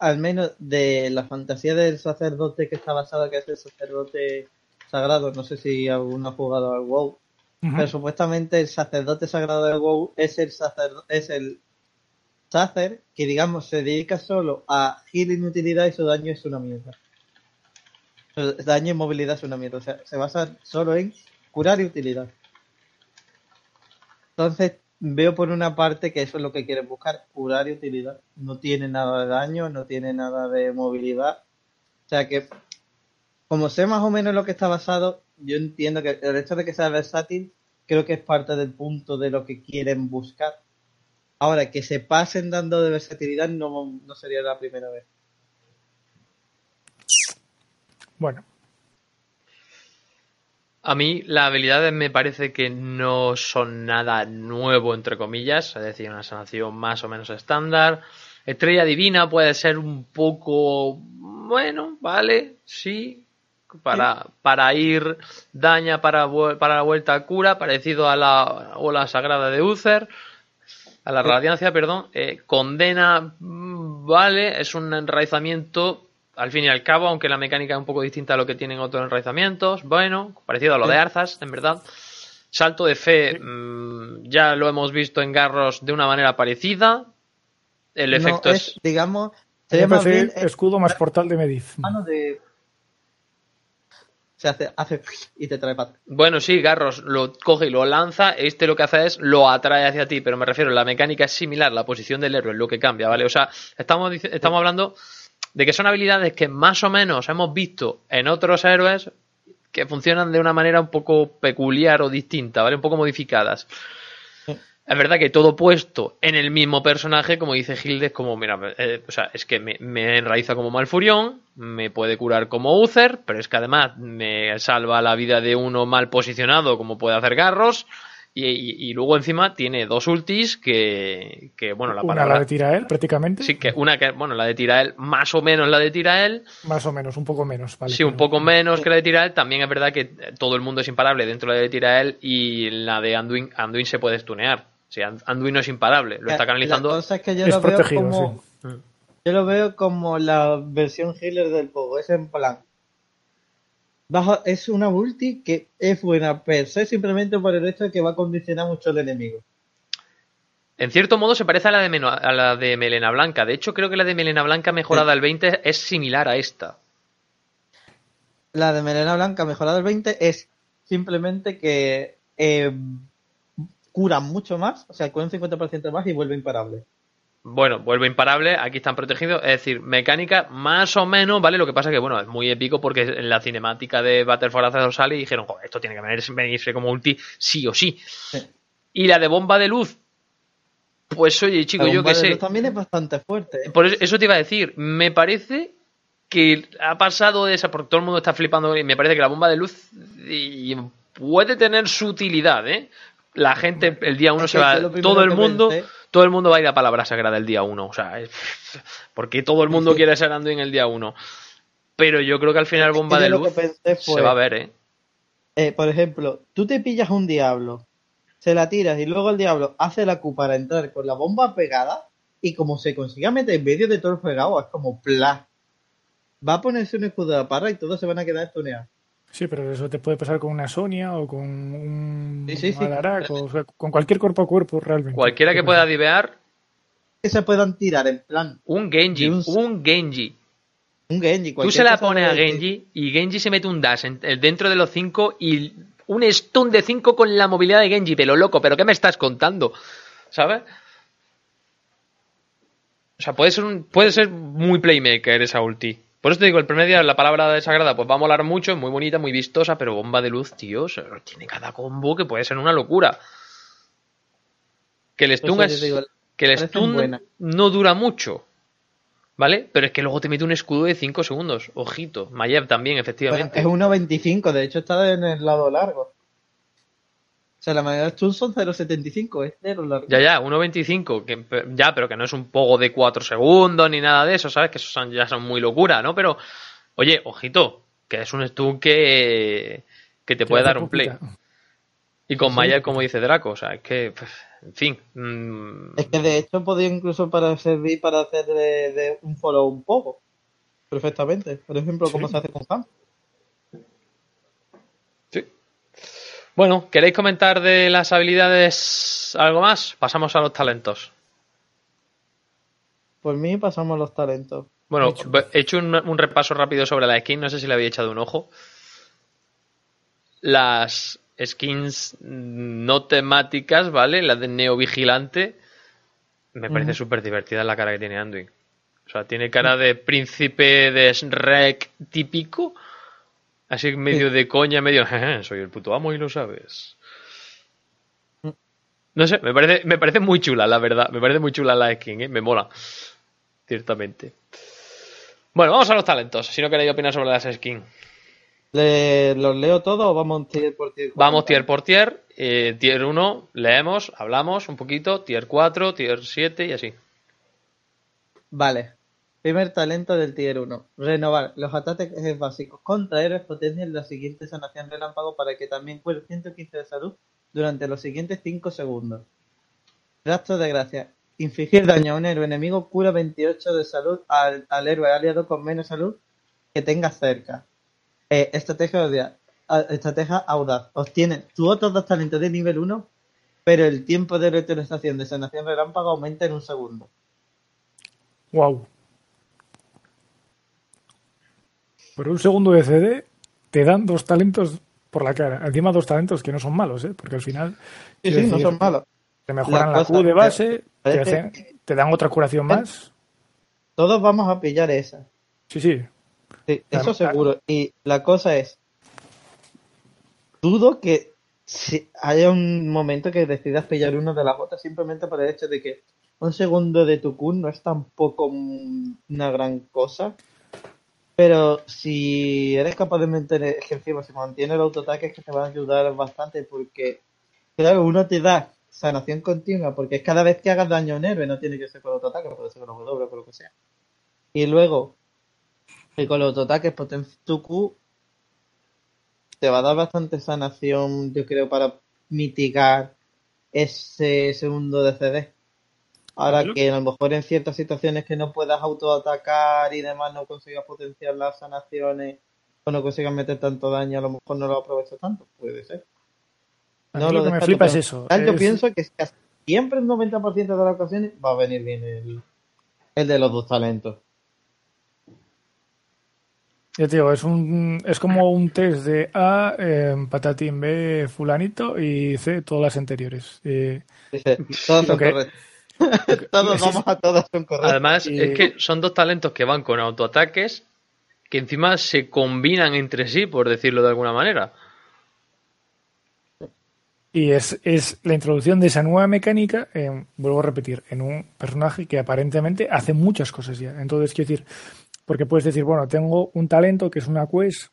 al menos de la fantasía del sacerdote que está basada, que es el sacerdote sagrado, no sé si alguno ha jugado al WoW, Ujú. pero supuestamente el sacerdote sagrado del WoW es el sacerdo- es el sacer que digamos se dedica solo a healing utilidad y su daño es una mierda. Su daño y movilidad es una mierda. O sea, se basa solo en curar y utilidad. Entonces, veo por una parte que eso es lo que quieren buscar, curar y utilidad. No tiene nada de daño, no tiene nada de movilidad. O sea que, como sé más o menos lo que está basado, yo entiendo que el hecho de que sea versátil, creo que es parte del punto de lo que quieren buscar. Ahora, que se pasen dando de versatilidad no, no sería la primera vez. Bueno, A mí las habilidades me parece que no son nada nuevo, entre comillas, es decir, una sanación más o menos estándar. Estrella divina puede ser un poco, bueno, vale, sí, para, para ir daña para, vuel- para la vuelta a cura, parecido a la ola sagrada de Uther, a la radiancia, perdón. Eh, condena, vale, es un enraizamiento al fin y al cabo, aunque la mecánica es un poco distinta a lo que tienen otros enraizamientos, bueno, parecido a lo de Arzas, en verdad. Salto de fe, mm, ya lo hemos visto en Garros de una manera parecida. El efecto es... es, digamos, bien eh, escudo más portal de Mediz. mano de... Se hace, hace y te trae para. Bueno, sí, Garros lo coge y lo lanza. Este lo que hace es lo atrae hacia ti, pero me refiero, la mecánica es similar, la posición del héroe es lo que cambia, ¿vale? O sea, estamos, estamos hablando de que son habilidades que más o menos hemos visto en otros héroes que funcionan de una manera un poco peculiar o distinta, ¿vale? Un poco modificadas. Es verdad que todo puesto en el mismo personaje, como dice Hilde, es como, mira, eh, o sea, es que me, me enraiza como Malfurión, me puede curar como Uther, pero es que además me salva la vida de uno mal posicionado, como puede hacer Garros, y, y- y luego encima tiene dos ultis que, que bueno, la Una palabra... la de Tirael, prácticamente. Sí, que una que, bueno, la de Tirael, más o menos la de Tirael, Más o menos, un poco menos. Vale, sí, un poco menos que la de Tirael. También es verdad que todo el mundo es imparable dentro de la de Tirael y la de Anduin, Anduin se puede stunear. Sea, Anduin no es imparable, lo está canalizando. La cosa es que yo Es lo veo protegido, como... Yo lo veo como la versión healer del juego. Es en plan... es una ulti que es buena per se simplemente por el hecho de que va a condicionar mucho al enemigo. En cierto modo se parece a la, de Meno- a la de Melena Blanca. De hecho, creo que la de Melena Blanca mejorada al 20 es similar a esta. La de Melena Blanca mejorada al 20 es simplemente que eh, cura mucho más, o sea, cura un 50% más y vuelve imparable. Bueno, vuelve imparable, aquí están protegidos, es decir, mecánica más o menos, ¿vale? Lo que pasa que, bueno, es muy épico porque en la cinemática de Battle for Azeroth sale y dijeron, "Joder, esto tiene que venir- venirse como ulti sí o sí. Sí. Y la de bomba de luz, pues oye, chico, La yo qué sé. luz también es bastante fuerte. ¿eh? Por eso, eso te iba a decir, me parece que ha pasado de esa, porque todo el mundo está flipando, y me parece que la bomba de luz y puede tener su utilidad, ¿eh? La gente el día uno Es se va, todo el mundo, pensé- todo el mundo va a ir a palabra sagrada el día uno, o sea, es- porque todo el mundo quiere ser Anduin el día uno. Pero yo creo que al final bomba de luz se va a ver, ¿eh? eh, por ejemplo, tú te pillas un diablo, se la tiras y luego el diablo hace la Q para entrar con la bomba pegada y como se consiga meter en medio de todo el fregado, es como pla. Va a ponerse un escudo de la parra y todos se van a quedar estuneados. Sí, pero eso te puede pasar con una Sonia o con un Sí, sí, o, o sea, con cualquier cuerpo a cuerpo realmente. Cualquiera que pueda divear, Que se puedan tirar en plan un Genji, un- un Genji. un Genji. Tú se la pones a Genji y Genji se mete un dash en- dentro de los 5 y un stun de 5 con la movilidad de Genji, pero loco, ¿pero qué me estás contando? ¿Sabes? O sea, puede ser, un, puede ser muy playmaker esa ulti. Por eso te digo, el primer día la palabra desagrada pues va a molar mucho, es muy bonita, muy vistosa, pero bomba de luz, tío, tiene cada combo que puede ser una locura. Que el Por stun, es- digo, que el stun no dura mucho. ¿Vale? Pero es que luego te mete un escudo de 5 segundos. Ojito. Mayev también, efectivamente. Es 1.25, de hecho está en el lado largo. O sea, la mayoría de stuns son 0.75, es cero largo. Ya, ya, 1.25. Que, pe- ya, pero que no es un pogo de 4 segundos ni nada de eso, ¿sabes? Que esos son, ya son muy locura, ¿no? Pero, oye, ojito. Que es un stun que, que te puede dar un play. Y con Mayev, como dice Draco, o sea, es que, en fin. mm, Es que de hecho podría incluso para servir para hacer de, de un follow un poco. Perfectamente. Por ejemplo, como Sí. se hace con Ham. Bueno, ¿queréis comentar de las habilidades algo más? Pasamos a los talentos. Por mí pasamos los talentos. Bueno, he hecho un, un repaso rápido sobre la skin, no sé si le había echado un ojo. Las skins no temáticas, ¿vale? La de Neo Vigilante, me parece súper divertida la cara que tiene Anduin. O sea, tiene cara de príncipe de Shrek típico, así medio de coña, medio, "Jeje, soy el puto amo y lo sabes. No sé, me parece, me parece muy chula, la verdad. Me parece muy chula la skin, ¿eh? me mola. Ciertamente. Bueno, vamos a los talentos. Si no queréis opinar sobre las skins. ¿Le, ¿Los leo todos o vamos tier por tier? Vamos tier por tier. eh, tier 1, leemos, hablamos un poquito. Tier 4, tier 7 y así. Vale. Primer talento del tier 1. Renovar los ataques básicos contra héroes potencian la siguiente sanación relámpago para que también cure 115 de salud durante los siguientes 5 segundos. Rastro de gracia. Infligir daño a un héroe enemigo cura 28 de salud al, al héroe aliado con menos salud que tenga cerca. Eh, estrategia, audaz, a- estrategia audaz. Obtiene tus otros dos talentos de nivel 1, pero el tiempo de reutilización de sanación relámpago aumenta en un segundo. Wow. Por un segundo de CD te dan dos talentos por la cara. Encima dos talentos que no son malos, ¿eh? Porque al final Sí, sí, no son malos. te mejoran La Q de base, te, parece- hacen- te dan otra curación más. Todos vamos a pillar esa. Sí, sí. Sí, eso Ah, seguro. Y la cosa es, dudo que si haya un momento que decidas pillar uno de las botas simplemente por el hecho de que un segundo de tu Q no es tampoco una gran cosa. Pero si eres capaz de mantener, es que encima si mantiene el autoataque es que te va a ayudar bastante porque, claro, uno te da sanación continua porque es cada vez que hagas daño a no tiene que ser con autoataque, puede ser con W o con lo que sea. Y luego, y con los autoataques potencia tu Q te va a dar bastante sanación, yo creo, para mitigar ese segundo de CD. Ahora Yo- que a lo mejor en ciertas situaciones que no puedas autoatacar y demás no consigas potenciar las sanaciones o no consigas meter tanto daño, a lo mejor no lo aprovechas tanto, puede ser. A mí lo que me flipa es eso. Yo pienso que siempre, el 90% de las ocasiones, va a venir bien el, el de los dos talentos. Ya te digo, es, un, es como un test de A, eh, patatín, B, fulanito y C, todas las anteriores. Eh, Dice, todos son Lo que- correctos. todos vamos a todas son correctos. Además, Y- es que son dos talentos que van con autoataques que encima se combinan entre sí, por decirlo de alguna manera. y es, es la introducción de esa nueva mecánica, en- vuelvo a repetir, en un personaje que aparentemente hace muchas cosas ya. Entonces, quiero decir, porque puedes decir, bueno, tengo un talento que es una quest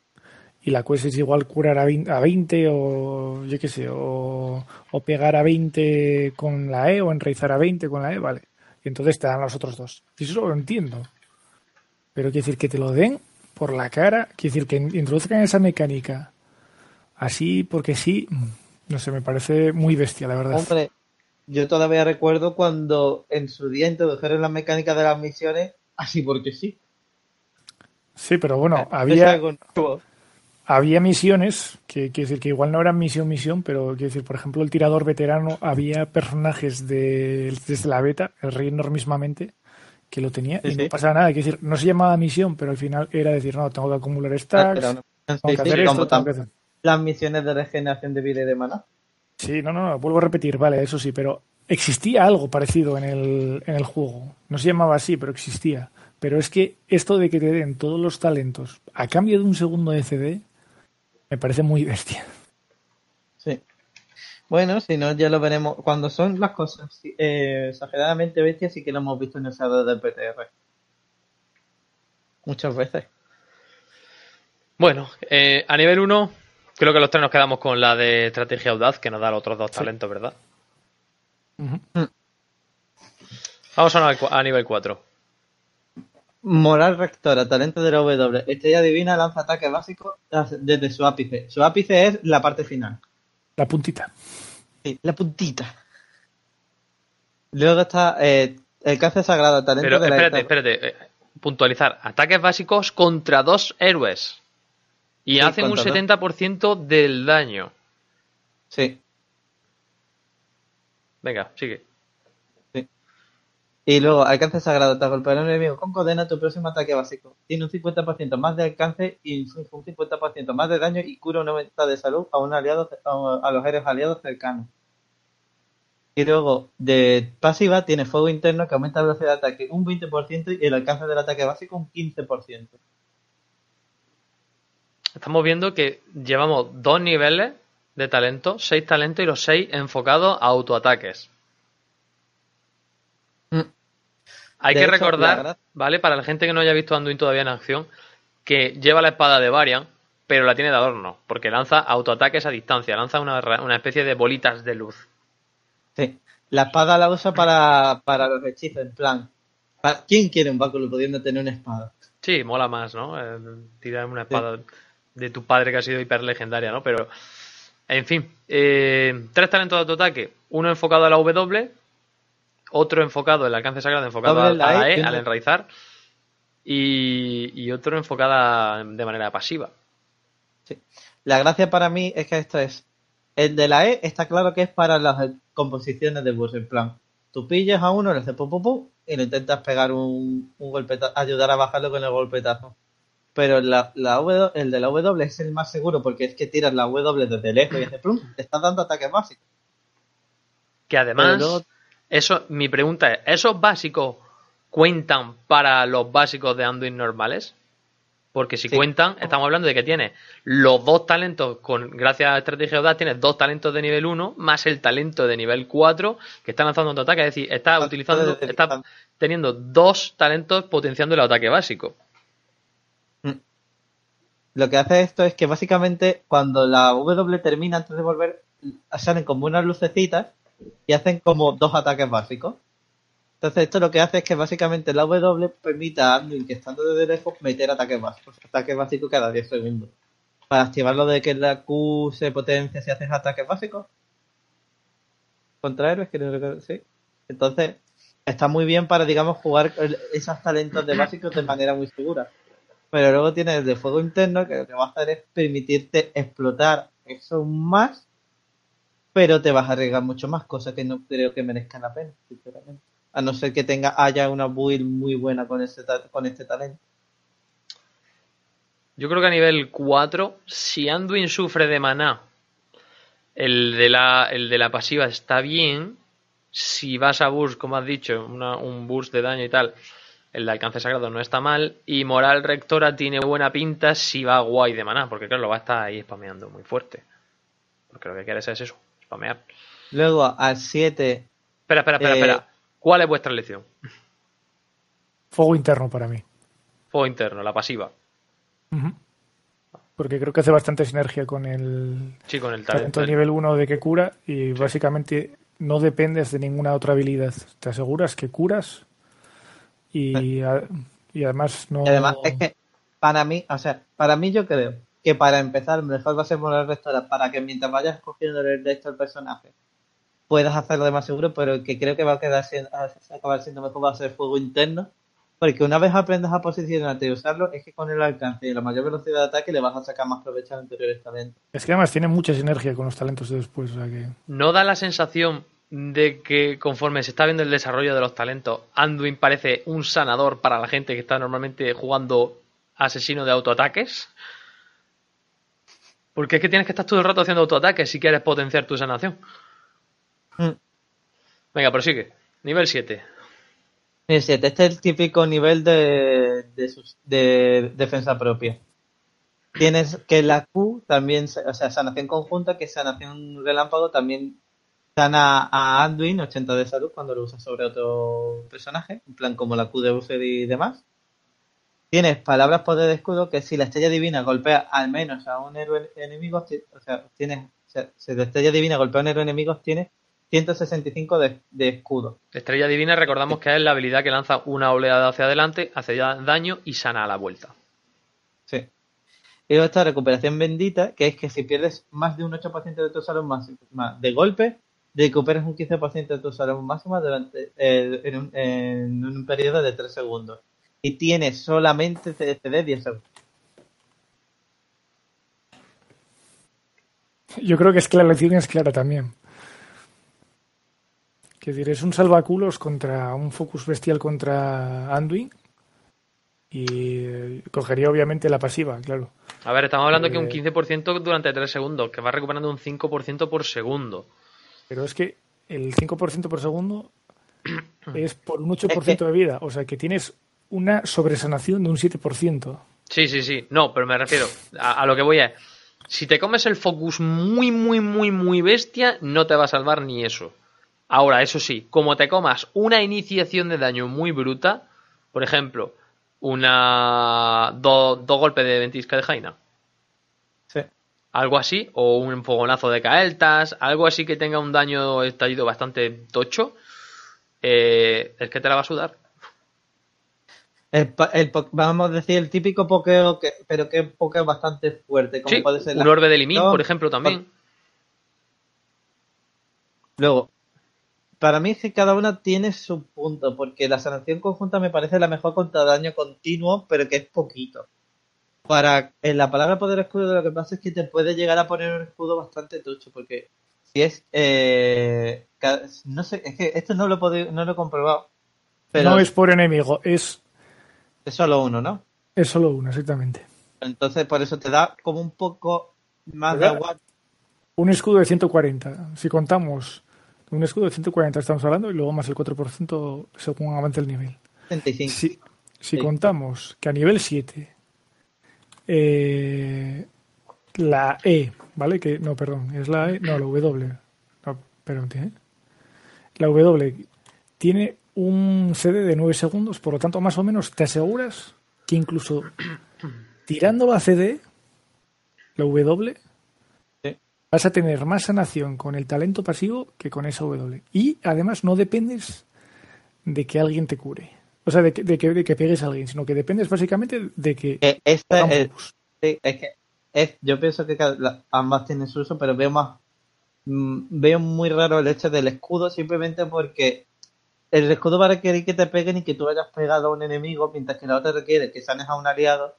y la quest es igual curar a 20, a 20 o yo qué sé, o, o pegar a 20 con la E o enraizar a 20 con la E, vale. Y entonces te dan los otros dos. Y eso lo entiendo. Pero quiero decir que te lo den por la cara, quiero decir que introduzcan esa mecánica así porque sí, no sé, me parece muy bestia, la verdad. Hombre, yo todavía recuerdo cuando en su día introdujeron la mecánica de las misiones, así porque sí. Sí, pero bueno, Es había, algo nuevo. Había misiones, que quiere decir que igual no eran misión, misión, pero quiere decir, por ejemplo, el tirador veterano, había personajes de, desde la beta, el Reynor mismamente, que lo tenía Sí, y no pasaba nada. Quiere decir, no se llamaba misión, pero al final era decir, no, tengo que acumular Ah, stacks, pero no. tengo Sí, que sí, hacer como esto, tengo que tam- hacer- las misiones de regeneración de vida y de maná. Sí, no, no, no, vuelvo a repetir, vale, eso sí, pero existía algo parecido en el, en el juego. No se llamaba así, pero existía. Pero es que esto de que te den todos los talentos a cambio de un segundo de CD me parece muy bestia. Sí. Bueno, si no, ya lo veremos. Cuando son las cosas sí, eh, exageradamente bestias, sí que lo hemos visto en el servidor del PTR. Muchas veces. Bueno, eh, a nivel 1, creo que los tres nos quedamos con la de estrategia audaz, que nos da los otros dos talentos, ¿verdad? Ujú. Vamos a, a nivel 4. Moral rectora, talento de la W. Estrella divina lanza ataque básico desde su ápice. Su ápice es la parte final. La puntita. Sí, la puntita. Luego está eh, el cáncer sagrado, talento Pero de la espérate, espérate. eh, puntualizar. Ataques básicos contra dos héroes. Y Sí, hacen un contra dos. 70% del daño. Sí. Venga, sigue. Y luego, alcance sagrado, te golpea un enemigo con cadena tu próximo ataque básico. Tiene un 50% más de alcance y un 50% más de daño y cura un 90 de salud a un aliado a los héroes aliados cercanos. Y luego, de pasiva, tiene fuego interno que aumenta la velocidad de ataque un 20% y el alcance del ataque básico un 15%. Estamos viendo que llevamos dos niveles de talento, seis talentos y los seis enfocados a autoataques. Hay De que hecho, recordar, ¿vale? Para la gente que no haya visto Anduin todavía en acción, que lleva la espada de Varian, pero la tiene de adorno, porque lanza autoataques a distancia, lanza una, una especie de bolitas de luz. Sí. La espada la usa para, para los hechizos, en plan. ¿para- ¿Quién quiere un báculo pudiendo tener una espada? Sí, mola más, ¿no? Eh, tirar una espada de tu padre que ha sido hiper legendaria, ¿no? Pero, en fin, eh, tres talentos de autoataque. Uno enfocado a la W, otro enfocado, el alcance sagrado enfocado a, la a la E, al enraizar, y, y otro enfocada de manera pasiva. Sí. La gracia para mí es que esto es. El de la E está claro que es para las composiciones de bus. En plan, tú pillas a uno, le haces pum pum pum y le intentas pegar un, un golpetazo, ayudar a bajarlo con el golpetazo. Pero la, la W, el de la W es el más seguro porque es que tiras la W desde lejos y haces plum, te estás dando ataques básicos. Que además, luego- eso, mi pregunta es, ¿esos básicos cuentan para los básicos de Anduin normales? Porque si Sí. cuentan, estamos hablando de que tienes los dos talentos, con gracias a Estrategia Audaz, tienes dos talentos de nivel 1, más el talento de nivel 4, que está lanzando un ataque, es decir, está utilizando, está teniendo dos talentos potenciando el ataque básico. Lo que hace esto es que básicamente cuando la W termina antes de volver, salen como unas lucecitas y hacen como dos ataques básicos. Entonces esto lo que hace es que básicamente la W permite a Anduin que estando desde lejos meter ataques básicos, ataques básicos cada 10 segundos. Para activarlo de que la Q se potencia si haces ataques básicos. Contra héroes, que sí. Entonces está muy bien para, digamos, jugar esos talentos de básicos de manera muy segura. Pero luego tienes el de fuego interno que lo que va a hacer es permitirte explotar eso más, pero te vas a arriesgar mucho más, cosa que no creo que merezca la pena, sinceramente. A no ser que tenga haya una build muy buena con ese ta- con este talento. Yo creo que a nivel 4, si Anduin sufre de maná, el de la, el de la pasiva está bien. Si vas a burst, como has dicho, una- un burst de daño y tal, el de alcance sagrado no está mal. Y moral rectora tiene buena pinta si va guay de maná, porque claro, lo va a estar ahí spameando muy fuerte. Porque lo que quieres es eso, spamear. Luego al 7, Espera, espera, espera, Eh, espera. ¿Cuál es vuestra elección? Fuego interno para mí. Fuego interno, la pasiva. Porque creo que hace bastante sinergia con el Sí, con el talento nivel 1 de que cura y básicamente no dependes de ninguna otra habilidad. Te aseguras que curas y, a- y además no... y además es que para mí, o sea, para mí yo creo que para empezar, mejor va a ser molar restaurar para que mientras vayas cogiendo el de esto el personaje, puedas hacerlo de más seguro, pero que creo que va a quedar siendo, a acabar siendo mejor va a ser fuego interno. Porque una vez aprendas a posicionarte y usarlo, es que con el alcance y la mayor velocidad de ataque le vas a sacar más provecho a anteriores talentos. Es que además tiene mucha sinergia con los talentos de después. O sea que... ¿No da la sensación de que conforme se está viendo el desarrollo de los talentos, Anduin parece un sanador para la gente que está normalmente jugando asesino de autoataques? Porque es que tienes que estar todo el rato haciendo autoataques si quieres potenciar tu sanación. Mm. Venga, prosigue. Nivel 7. Nivel 7. Este es el típico nivel de, de, sus- de defensa propia. Tienes que la Q también, o sea, sanación conjunta, que sanación relámpago también sana a Anduin 80 de salud cuando lo usas sobre otro personaje, en plan como la Q de User y demás. Tienes palabras poder de escudo que si la estrella divina golpea al menos a un héroe enemigo, o sea, tienes, o sea, si la estrella divina golpea a un héroe enemigo, tienes 165 de, de escudo. Estrella Divina, recordamos que es la habilidad que lanza una oleada hacia adelante, hace daño y sana a la vuelta. Sí. Y luego está recuperación bendita, que es que si pierdes más de un 8% de tu salud máxima de golpe, recuperas un 15% de tu salud máxima durante, eh, en, un, en un periodo de 3 segundos. Y tienes solamente CD 10 segundos. Yo creo que es que la lección es clara también. Que decir, es un salvaculos contra un focus bestial contra Anduin. Y eh, cogería obviamente la pasiva, claro. A ver, estamos hablando que un Eh. 15% durante 3 segundos, que va recuperando un 5% por segundo. Pero es que el 5% por segundo es por un 8% Es que- de vida. O sea que tienes una sobresanación de un 7%. Sí, sí, sí. No, pero me refiero a, a lo que voy es. Si te comes el focus muy, muy, muy, muy bestia, no te va a salvar ni eso. Ahora, eso sí, como te comas una iniciación de daño muy bruta, por ejemplo, una do- dos golpes de ventisca de Jaina, Sí. algo así, o un fogonazo de Caeltas, algo así que tenga un daño estallido bastante tocho, eh, es que te la va a sudar. El, el vamos a decir el típico pokeo, que, pero que es un pokeo bastante fuerte, como Sí, puede ser un la- orbe de limín, No, por ejemplo, también. Luego, para mí es que cada una tiene su punto, porque la sanación conjunta me parece la mejor contra daño continuo, pero que es poquito. Para en la palabra poder escudo lo que pasa es que te puede llegar a poner un escudo bastante tucho, porque si es eh, no sé, es que esto no lo he podido, no lo he comprobado, pero No es por enemigo, es, es solo uno, ¿no? es solo uno, exactamente. Entonces por eso te da como un poco más de agua. Un escudo de 140. Si contamos un escudo de 140 estamos hablando y luego más el 4% según avance el nivel. 35. Si, si contamos que a nivel 7 eh, la E, ¿vale? Que no, perdón, es la E, no, la W. No, espérate, ¿eh? La W tiene un CD de 9 segundos, por lo tanto, más o menos te aseguras que incluso tirando la CD, la W, Sí. vas a tener más sanación con el talento pasivo que con esa W. Y además no dependes de que alguien te cure. O sea, de que, de que, de que pegues a alguien, sino que dependes básicamente de que... Un es. Sí, es que es, yo pienso que ambas tienen su uso, pero veo más mm, veo muy raro el hecho del escudo simplemente porque el escudo va a requerir que te peguen y que tú hayas pegado a un enemigo, mientras que la otra requiere que sanes a un aliado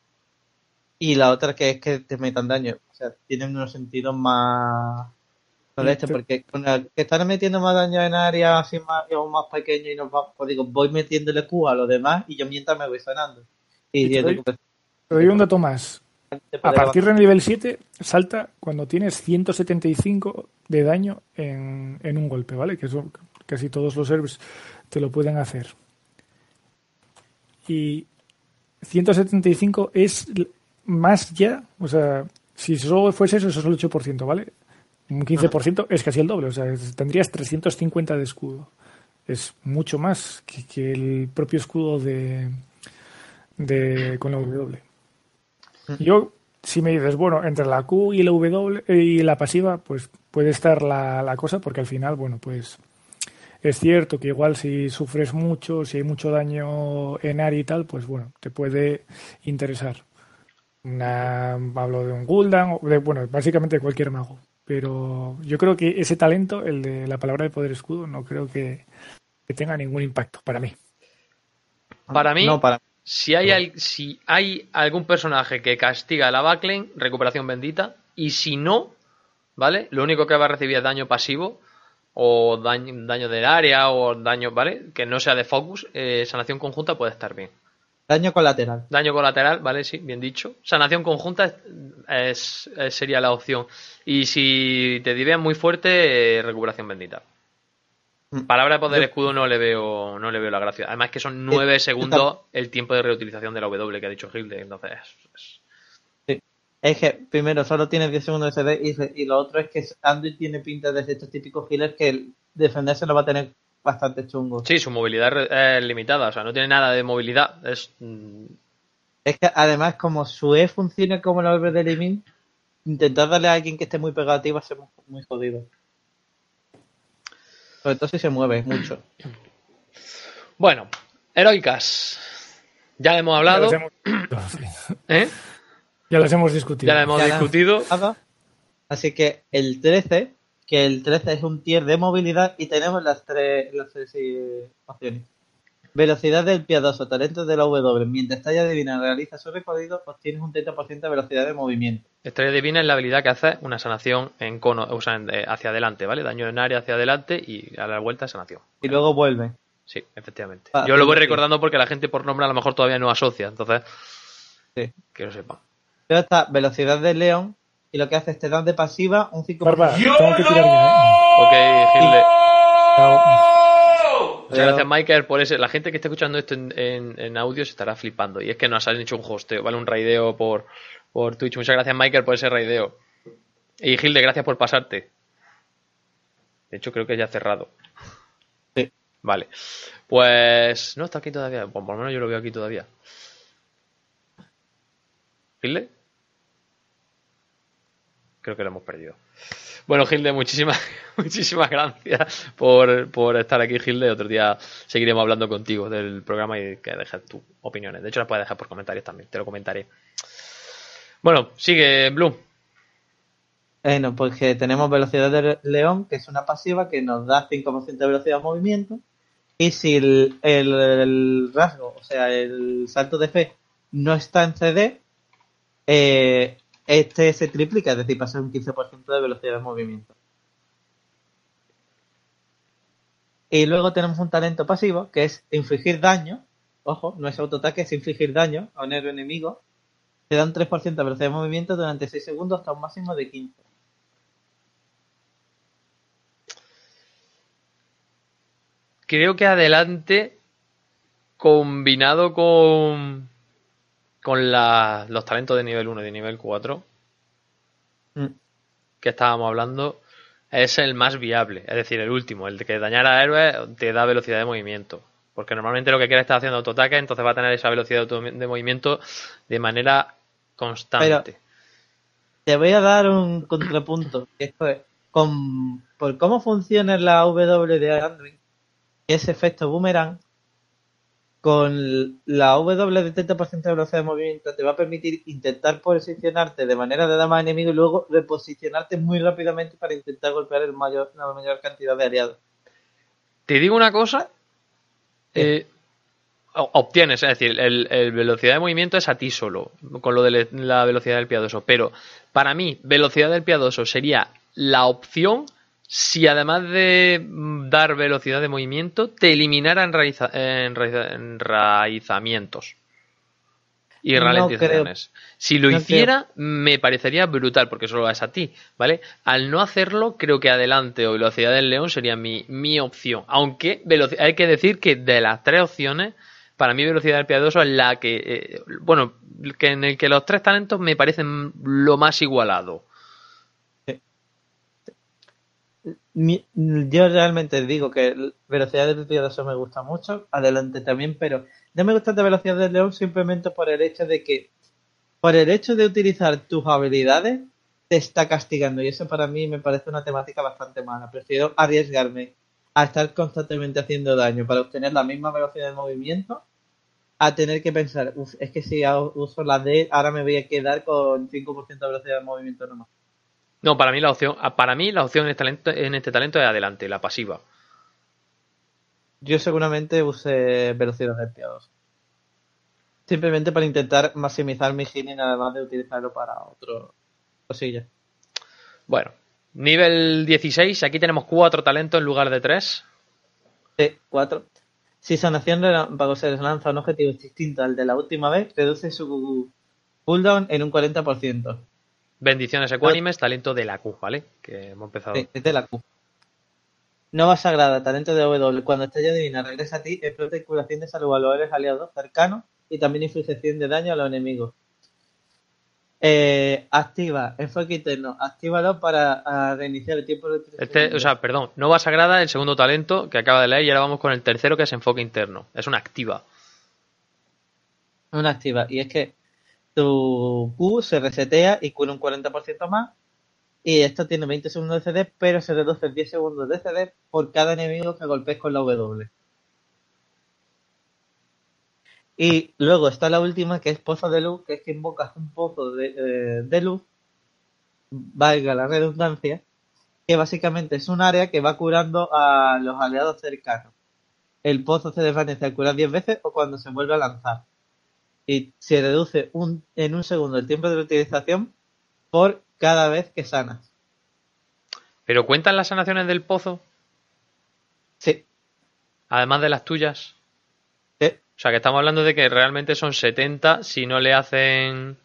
y la otra que es que te metan daño. O sea, tienen unos sentidos más te- porque con la que están metiendo más daño en áreas así más, o más pequeños y nos va, pues digo, voy metiéndole Q a los demás y yo mientras me voy sanando. Y, Y te doy- Te doy un dato más. A partir del nivel 7 salta cuando tienes 175 de daño en, en un golpe, ¿vale? Que eso casi todos los servers te lo pueden hacer. Y 175 es más ya, o sea, si solo fuese eso, eso es el 8%, ¿vale? Un 15% es casi el doble, o sea, tendrías 350 de escudo. Es mucho más que, el propio escudo de, de con la W. Yo, si me dices, bueno, entre la Q y la W y la pasiva, pues puede estar la, la cosa, porque al final, bueno, pues es cierto que igual si sufres mucho, si hay mucho daño en área y tal, pues bueno, te puede interesar. Una, hablo de un Gul'dan, o de- bueno, básicamente de cualquier mago. Pero yo creo que ese talento, el de la palabra de poder escudo, no creo que, que tenga ningún impacto para mí. Para mí, No, para si hay, al- si hay algún personaje que castiga la backlane, recuperación bendita. Y si no, ¿vale? Lo único que va a recibir es daño pasivo o daño, daño del área o daño, ¿vale? Que no sea de focus. eh, sanación conjunta puede estar bien. daño colateral. Daño colateral, ¿vale? Sí, bien dicho. Sanación conjunta es, sería la opción. Y si te divean muy fuerte, eh, recuperación bendita. Mm. Palabra de poder escudo no le veo no le veo la gracia. Además que son nueve yo segundos el tiempo de reutilización de la W que ha dicho Hilde. Entonces, es- Es que, primero, solo tiene 10 segundos de CD y, se- y lo otro es que Anduin tiene pinta de estos típicos healers que defenderse lo va a tener bastante chungo. sí, su movilidad es limitada. O sea, no tiene nada de movilidad. Es mm, Es que además, como su E funciona como la orbe de Limin, intentar darle a alguien que esté muy pegado a ti va a ser muy, muy jodido. Sobre todo si se mueve mucho. Bueno, heroicas. Ya hemos hablado. ¿eh? Ya las hemos discutido. Ya la hemos Ya discutido. Así que el 13, que el 13 es un tier de movilidad y tenemos las tres, las tres opciones. Velocidad del piadoso, talento de la W. Mientras Talla Divina realiza su recorrido, obtienes un 30% de velocidad de movimiento. Estrella Divina es la habilidad que hace una sanación en cono, o sea, eh, hacia adelante, ¿vale? Daño en área hacia adelante y a la vuelta sanación. Y luego vuelve. Sí, efectivamente. Ah, Yo lo voy recordando porque la gente por nombre a lo mejor todavía no asocia, entonces Sí. que lo sepan. Luego está velocidad del león. Y lo que hace es te dan de pasiva un 5%. Barba, tengo que tirar ya, ¿eh? Ok, Hilde. Chao. Muchas gracias, Michael, por ese. La gente que está escuchando esto en, en- en audio se estará flipando. Y es que nos han hecho un hosteo, ¿vale? Un raideo por, por Twitch. Muchas gracias, Michael, por ese raideo. Y Hilde, gracias por pasarte. De hecho, creo que ya ha cerrado. Sí. Vale. Pues no está aquí todavía. Bueno, por lo menos yo lo veo aquí todavía. ¿Hilde? Creo que lo hemos perdido. Bueno, Gilde, muchísimas, muchísimas gracias por, por estar aquí, Gilde. Otro día seguiremos hablando contigo del programa y que dejes tus opiniones. De hecho, las puedes dejar por comentarios también, te lo comentaré. Bueno, sigue, Blue. Bueno, porque tenemos velocidad del león, que es una pasiva que nos da 5% de velocidad de movimiento. Y si el- el rasgo, o sea, el salto de fe, no está en CD, eh, este se triplica, es decir, pasa un 15% de velocidad de movimiento. Y luego tenemos un talento pasivo, que es infligir daño. Ojo, no es autoataque, es infligir daño a un héroe enemigo. Te da un 3% de velocidad de movimiento durante 6 segundos hasta un máximo de 15. Creo que adelante, combinado con, con la- los talentos de nivel 1 y de nivel 4, Mm. que estábamos hablando, es el más viable. Es decir, el último, el de que dañar a héroes te da velocidad de movimiento. Porque normalmente lo que quiere estar haciendo autoataque, entonces va a tener esa velocidad de movimiento de manera constante. Te voy a dar un contrapunto. que es, con, por cómo funciona la W de Android, ese efecto boomerang, con la W de 30% de velocidad de movimiento, te va a permitir intentar posicionarte de manera de dama enemigo y luego reposicionarte muy rápidamente para intentar golpear el mayor, la mayor cantidad de aliados. Te digo una cosa. eh, obtienes, es decir, el, el velocidad de movimiento es a ti solo, con lo de la velocidad del piadoso. Pero para mí, velocidad del piadoso sería la opción si además de mm, dar velocidad de movimiento, te eliminara enraiza- enraiza- enraizamientos y No ralentizaciones. Si lo No hiciera, me parecería brutal, porque solo es a ti, ¿vale? Al no hacerlo, creo que adelante o velocidad del león sería mi, mi opción. Aunque hay que decir que de las tres opciones, para mí velocidad del piadoso es la que, eh, bueno, que en el que los tres talentos me parecen lo más igualado. Yo realmente digo que el- velocidad del piadoso me gusta mucho, adelante también, pero no me gusta de velocidad del león simplemente por el hecho de que, por el hecho de utilizar tus habilidades, te está castigando y eso para mí me parece una temática bastante mala. Prefiero arriesgarme a estar constantemente haciendo daño para obtener la misma velocidad de movimiento a tener que pensar, "Uf, es que si uso la D, ahora me voy a quedar con 5% de velocidad de movimiento nomás. No, para mí la opción, ah, para mí la opción en este talento, en este talento es adelante, la pasiva. Yo seguramente use velocidad de P2. Simplemente para intentar maximizar mi healing además de utilizarlo para otro cosillas. Bueno, nivel 16, aquí tenemos cuatro talentos en lugar de tres. Sí, 4. Si sanación relámpago se lanza un objetivo distinto al de la última vez, reduce su cooldown en un 40%. Bendiciones ecuánimes, talento de la Q, ¿vale? Que hemos empezado. Sí, es de la Q. Nova Sagrada, talento de W. Cuando Estrella Divina regresa a ti, explota y curación de salud a los héroes aliados cercanos y también inflige 100 de daño a los enemigos. Eh, activa, enfoque interno. Actívalo para reiniciar el tiempo de Este, o sea, perdón, Nova Sagrada, el segundo talento que acaba de leer y ahora vamos con el tercero que es enfoque interno. Es una activa. Una activa. Y es que tu Q se resetea y cura un 40% más. Y esto tiene 20 segundos de CD, pero se reduce 10 segundos de CD por cada enemigo que golpees con la W. Y luego está la última, que es Pozo de Luz, que es que invocas un pozo de, eh, de luz, valga la redundancia, que básicamente es un área que va curando a los aliados cercanos. El pozo se desvanece al curar 10 veces o cuando se vuelve a lanzar y se reduce un, en un segundo el tiempo de utilización por cada vez que sanas. ¿Pero cuentan las sanaciones del pozo? Sí, Además de las tuyas. sí. O sea, que estamos hablando de que realmente son 70 si no le hacen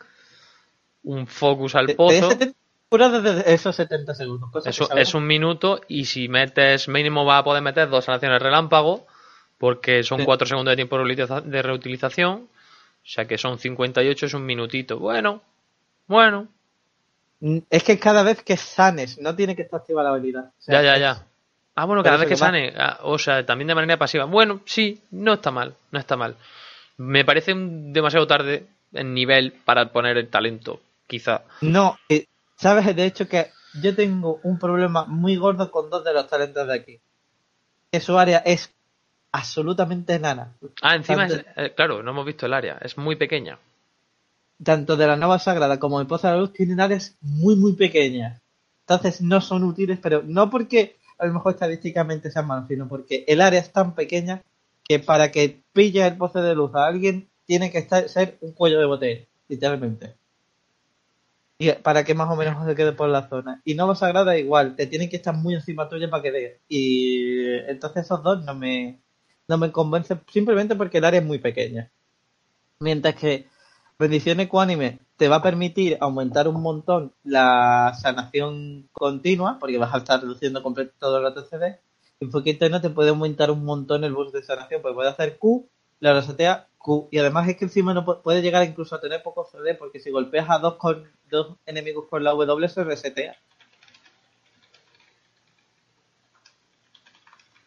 un focus al Te- pozo. desde esos 70 segundos. cosa Es un, minuto y si metes mínimo va a poder meter dos sanaciones relámpago porque son Sí. 4 segundos de tiempo de reutilización. O sea que son 58, es un minutito. Bueno, bueno. Mm, Es que cada vez que sanes, no tiene que estar activa la habilidad. O sea, Ya, ya, ya. Ah, bueno, cada vez que que sane. ah, o sea, también de manera pasiva. Bueno, sí, no está mal, no está mal. Me parece demasiado tarde en nivel para poner el talento, quizá. No, eh, sabes de hecho que yo tengo un problema muy gordo con dos de los talentos de aquí. Que su área es absolutamente enana. Ah, encima, Tanto- eh, claro, no hemos visto el área, es muy pequeña. tanto de la Nova Sagrada como de Pozo de la Luz tienen áreas muy muy pequeñas. Entonces no son útiles, pero no porque a lo mejor estadísticamente sean malos, sino porque el área es tan pequeña que para que pille el Pozo de Luz a alguien tiene que estar, ser un cuello de botella, literalmente. Y para que más o menos se quede por la zona. Y Nova Sagrada igual, te tienen que estar muy encima tuya para que dé. Y entonces esos dos no me, no me convencen simplemente porque el área es muy pequeña. Mientras que Bendición Ecuánime te va a permitir aumentar un montón la sanación continua, porque vas a estar reduciendo completo todo el rato CD. Enfoque interno te puede aumentar un montón el boost de sanación, porque puede hacer Q, la resetea Q. Y además es que encima no pu- puede llegar incluso a tener poco CD, porque si golpeas a dos, con, dos enemigos con la W se resetea.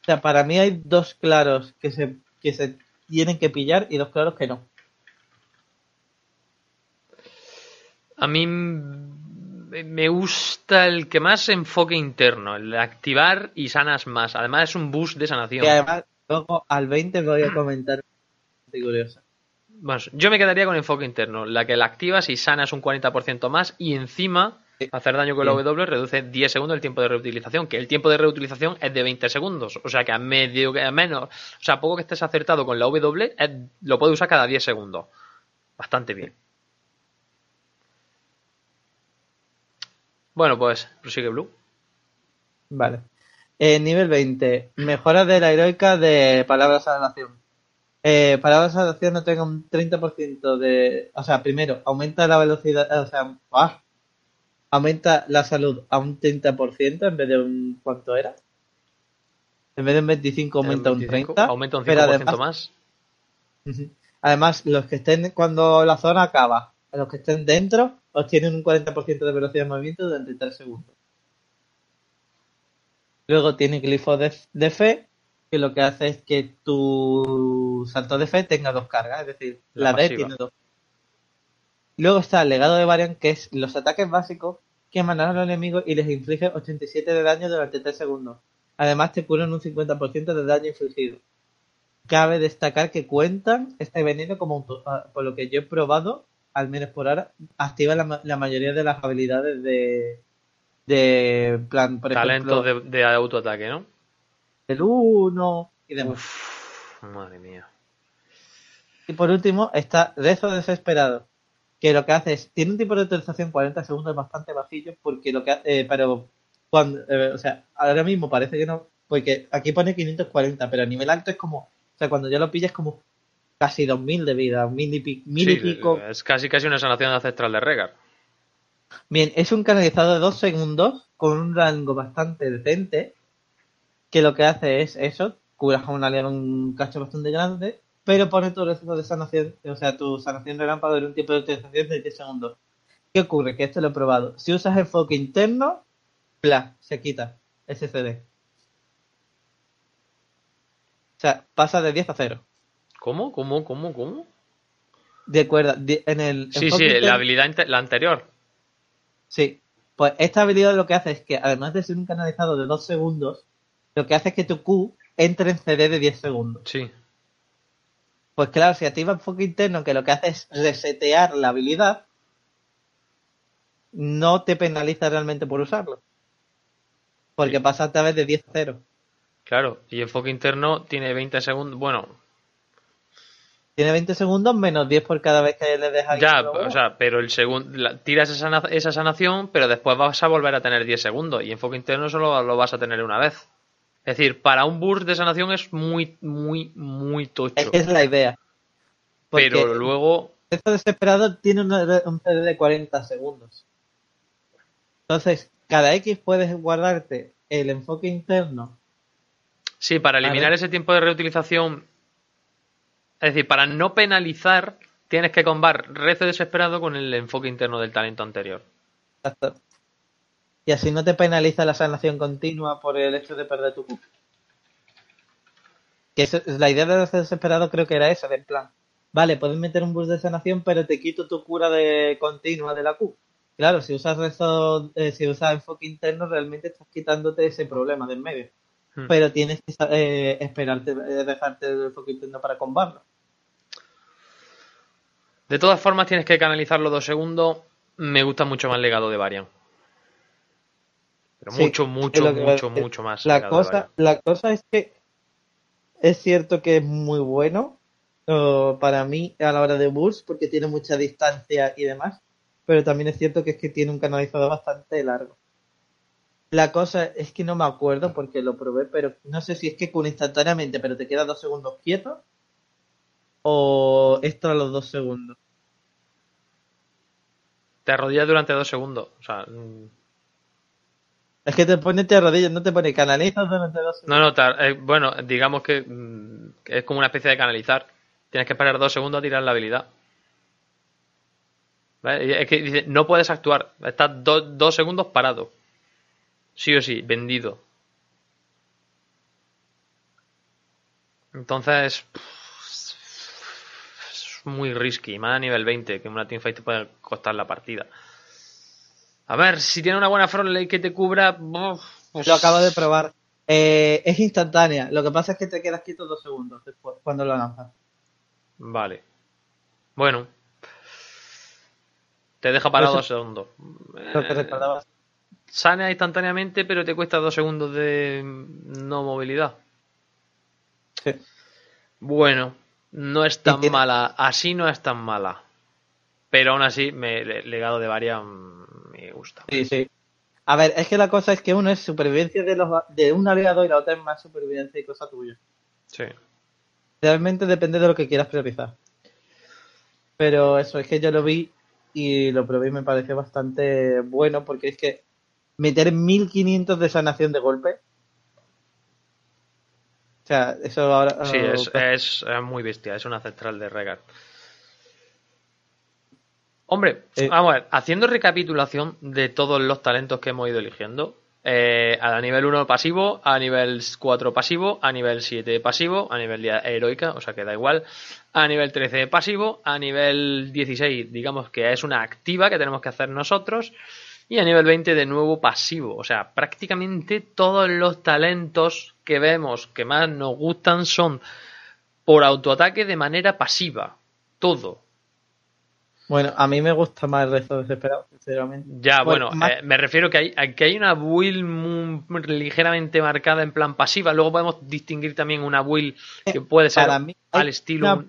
O sea, para mí hay dos claros que se, que se tienen que pillar y dos claros que no. A mí me gusta el que más enfoque interno, el de activar y sanas más. Además es un boost de sanación. Y además, luego al 20 voy a comentar curiosa. Bueno, yo me quedaría con enfoque interno, la que la activas y sanas un 40% más y encima. Hacer daño con la Sí. W reduce 10 segundos el tiempo de reutilización, que el tiempo de reutilización es de 20 segundos, o sea que a medio que a menos, o sea, poco que estés acertado con la W es- lo puedes usar cada 10 segundos. Bastante bien. Bueno, pues prosigue Blue. Vale. Eh, nivel 20. Mejora de la heroica de palabras a la nación. Eh, palabras a la nación no tenga un 30% de... O sea, primero, aumenta la velocidad... O sea, ¡ah! Aumenta la salud a un 30% en vez de un... ¿Cuánto era? En vez de un 25 aumenta un 25, 30. Aumenta un 5% pero además, más. Además, los que estén cuando la zona acaba, los que estén dentro, obtienen un 40% de velocidad de movimiento durante 3 segundos. Luego tiene glifo de, de fe, que lo que hace es que tu salto de fe tenga dos cargas, es decir, La la, D tiene dos. Luego está el legado de Varian, que es los ataques básicos que emanan a los enemigos y les inflige 87 de daño durante 3 segundos. Además te curan un 50% de daño infligido. cabe destacar que cuentan este veneno como, un ah, por lo que yo he probado, al menos por ahora, activa la, ma- la mayoría de las habilidades de, de plan, por ejemplo, Talentos de, de autoataque, ¿no? el 1 y demás. Uf, madre mía. Y por último está Rezo Desesperado, que lo que hace es, tiene un tiempo de utilización 40 segundos bastante bajillo, porque lo que ha- eh, pero cuando, eh, o sea, ahora mismo parece que no, porque aquí pone 540, pero a nivel alto es como, o sea, cuando ya lo pillas es como casi 2000 de vida, mil y, mil pico. es casi casi una sanación ancestral de Regar. Bien, es un canalizado de 2 segundos con un rango bastante decente, que lo que hace es eso, curas a un aliado un cacho bastante grande, pero pone tu receta de sanación, o sea, tu sanación relámpago en un tiempo de utilización de 10 segundos. ¿Qué ocurre? Que esto lo he probado. Si usas enfoque interno, bla, se quita ese CD. O sea, pasa de 10 a 0. ¿Cómo? ¿Cómo? ¿Cómo? ¿Cómo? De acuerdo, de- en el Sí, sí, la interno- habilidad inte- la anterior. Sí, pues esta habilidad lo que hace es que, además de ser un canalizado de 2 segundos, lo que hace es que tu Q entre en CD de 10 segundos. Sí. Pues claro, si activa enfoque interno, que lo que hace es resetear la habilidad, no te penaliza realmente por usarlo. Porque Sí. pasa a través de 10 a 0. Claro. Y enfoque interno tiene 20 segundos. Bueno, Tiene 20 segundos menos 10 por cada vez que le dejas. ya, o sea, pero el segundo. Tiras esa, esa sanación, pero después vas a volver a tener 10 segundos. Y enfoque interno solo lo vas a tener una vez. Es decir, para un burst de sanación es muy, muy, muy tocho. es la idea. Porque Pero luego. Esto desesperado tiene un CD de 40 segundos. Entonces, cada X puedes guardarte el enfoque interno. Sí, para eliminar ese tiempo de reutilización. Es decir, para no penalizar, tienes que combar rezo desesperado con el enfoque interno del talento anterior. Exacto. Y así no te penaliza la sanación continua por el hecho de perder tu Q. Que eso- la idea de hacer desesperado creo que era esa, de en plan, vale, puedes meter un boost de sanación, pero te quito tu cura de continua de la Q. Claro, si usas rezo, eh, si usas enfoque interno, realmente estás quitándote ese problema de en medio. Hmm. Pero tienes que eh, esperarte, eh, dejarte el enfoque interno para combarlo. De todas formas, tienes que canalizarlo dos segundos. Me gusta mucho más legado de Varian. Pero Sí, mucho, mucho, a mucho, mucho más. La cosa, la cosa es que es cierto que es muy bueno eh, para mí a la hora de burst porque tiene mucha distancia y demás, pero también es cierto que es que tiene un canalizador bastante largo. La cosa es que no me acuerdo porque lo probé, pero no sé si es que con instantáneamente, pero te queda dos segundos quieto o extra los dos segundos. Te arrodillas durante dos segundos. O sea, mm, Es que te pone te rodillas, no te pone canalizas durante dos segundos. no, no, te ar- eh, bueno, digamos que, mm, que es como una especie de canalizar. Tienes que esperar dos segundos a tirar la habilidad. Es que dice, no puedes actuar. Estás do- dos segundos parado. Sí o sí, vendido. Entonces, es muy risky. Más a nivel 20, que una teamfight te puede costar la partida. A ver, si tiene una buena frontline que te cubra. uf, pues- Lo acabo de probar. Eh, es instantánea. Lo que pasa es que te quedas quieto dos segundos después, cuando lo lanzas. Vale. Bueno. Te deja parado dos segundos. Lo que Eh. Sana instantáneamente, pero te cuesta dos segundos de no movilidad. Sí. Bueno, no es tan mala. Así no es tan mala. Pero aún así, me, el legado de Varia mm, me gusta. Sí, sí. A ver, es que la cosa es que uno es supervivencia de, los, de un aliado y la otra es más supervivencia y cosa tuya. Sí. Realmente depende de lo que quieras priorizar. Pero eso, es que yo lo vi y lo probé y me pareció bastante bueno porque es que meter 1500 de sanación de golpe. O sea, eso ahora. Sí, oh, es, es, es muy bestia, es un ancestral de Regar. Hombre, Eh. vamos a ver, haciendo recapitulación de todos los talentos que hemos ido eligiendo, eh, a nivel 1 pasivo, a nivel 4 pasivo, a nivel 7 pasivo, a nivel heroica, o sea que da igual, a nivel 13 pasivo, a nivel 16 digamos que es una activa que tenemos que hacer nosotros, y a nivel 20 de nuevo pasivo, o sea, prácticamente todos los talentos que vemos que más nos gustan son por autoataque de manera pasiva. Todo. Bueno, a mí me gusta más el resto desesperado, sinceramente. Ya, bueno, más- eh, me refiero que hay, a que hay una build muy- ligeramente marcada en plan pasiva. Luego podemos distinguir también una build que puede ser para mí al estilo. una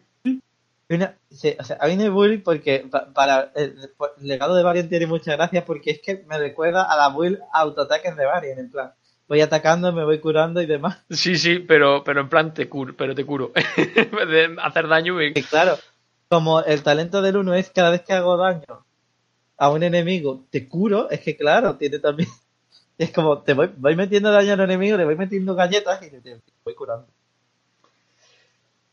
una- sí, o sea, hay una build porque pa- para el, el legado de Varian tiene muchas gracias porque es que me recuerda a la build autoataques de Varian, en plan, voy atacando, me voy curando y demás. Sí, sí, pero, pero en plan te curo, pero te curo. en vez de hacer daño y- Y claro, como el talento del uno es cada vez que hago daño a un enemigo, te curo, es que claro, tiene también... Es como, te voy, voy metiendo daño al enemigo, le voy metiendo galletas y te, te voy curando.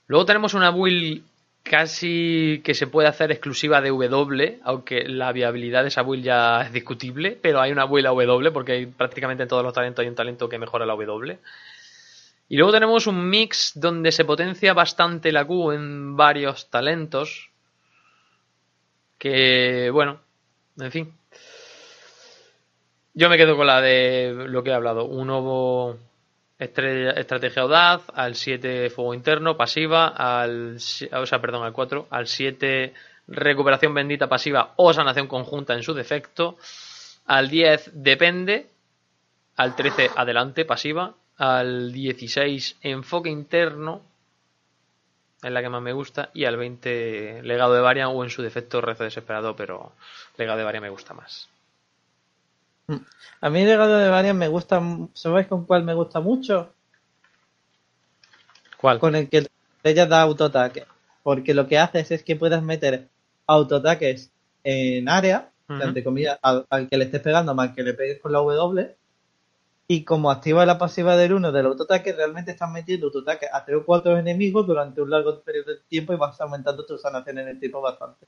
Luego tenemos una build casi que se puede hacer exclusiva de W, aunque la viabilidad de esa build ya es discutible, pero hay una build a W porque prácticamente en todos los talentos hay un talento que mejora la W. Y luego tenemos un mix donde se potencia bastante la Q en varios talentos. Que, bueno, en fin. Yo me quedo con la de lo que he hablado. Un nuevo estrategia audaz, al 7 fuego interno, pasiva, al, o sea, perdón, al 4, al 7 recuperación bendita pasiva o sanación conjunta en su defecto, al 10 depende, al 13 adelante pasiva, al 16 enfoque interno, es la que más me gusta, y al 20 legado de Varian o en su defecto rezo desesperado, pero legado de Varian me gusta más. A mí legado de Varian me gusta, ¿sabéis con cuál me gusta mucho? ¿Cuál? Con el que ella da autoataque. Porque lo que haces es que puedas meter autoataques en área, Ujú. entre comillas, al, al que le estés pegando, más que le pegues con la W. Y como activa la pasiva del 1 del autoataque, realmente estás metiendo autoataque a 3 o 4 enemigos durante un largo periodo de tiempo y vas aumentando tu sanación en el tiempo bastante.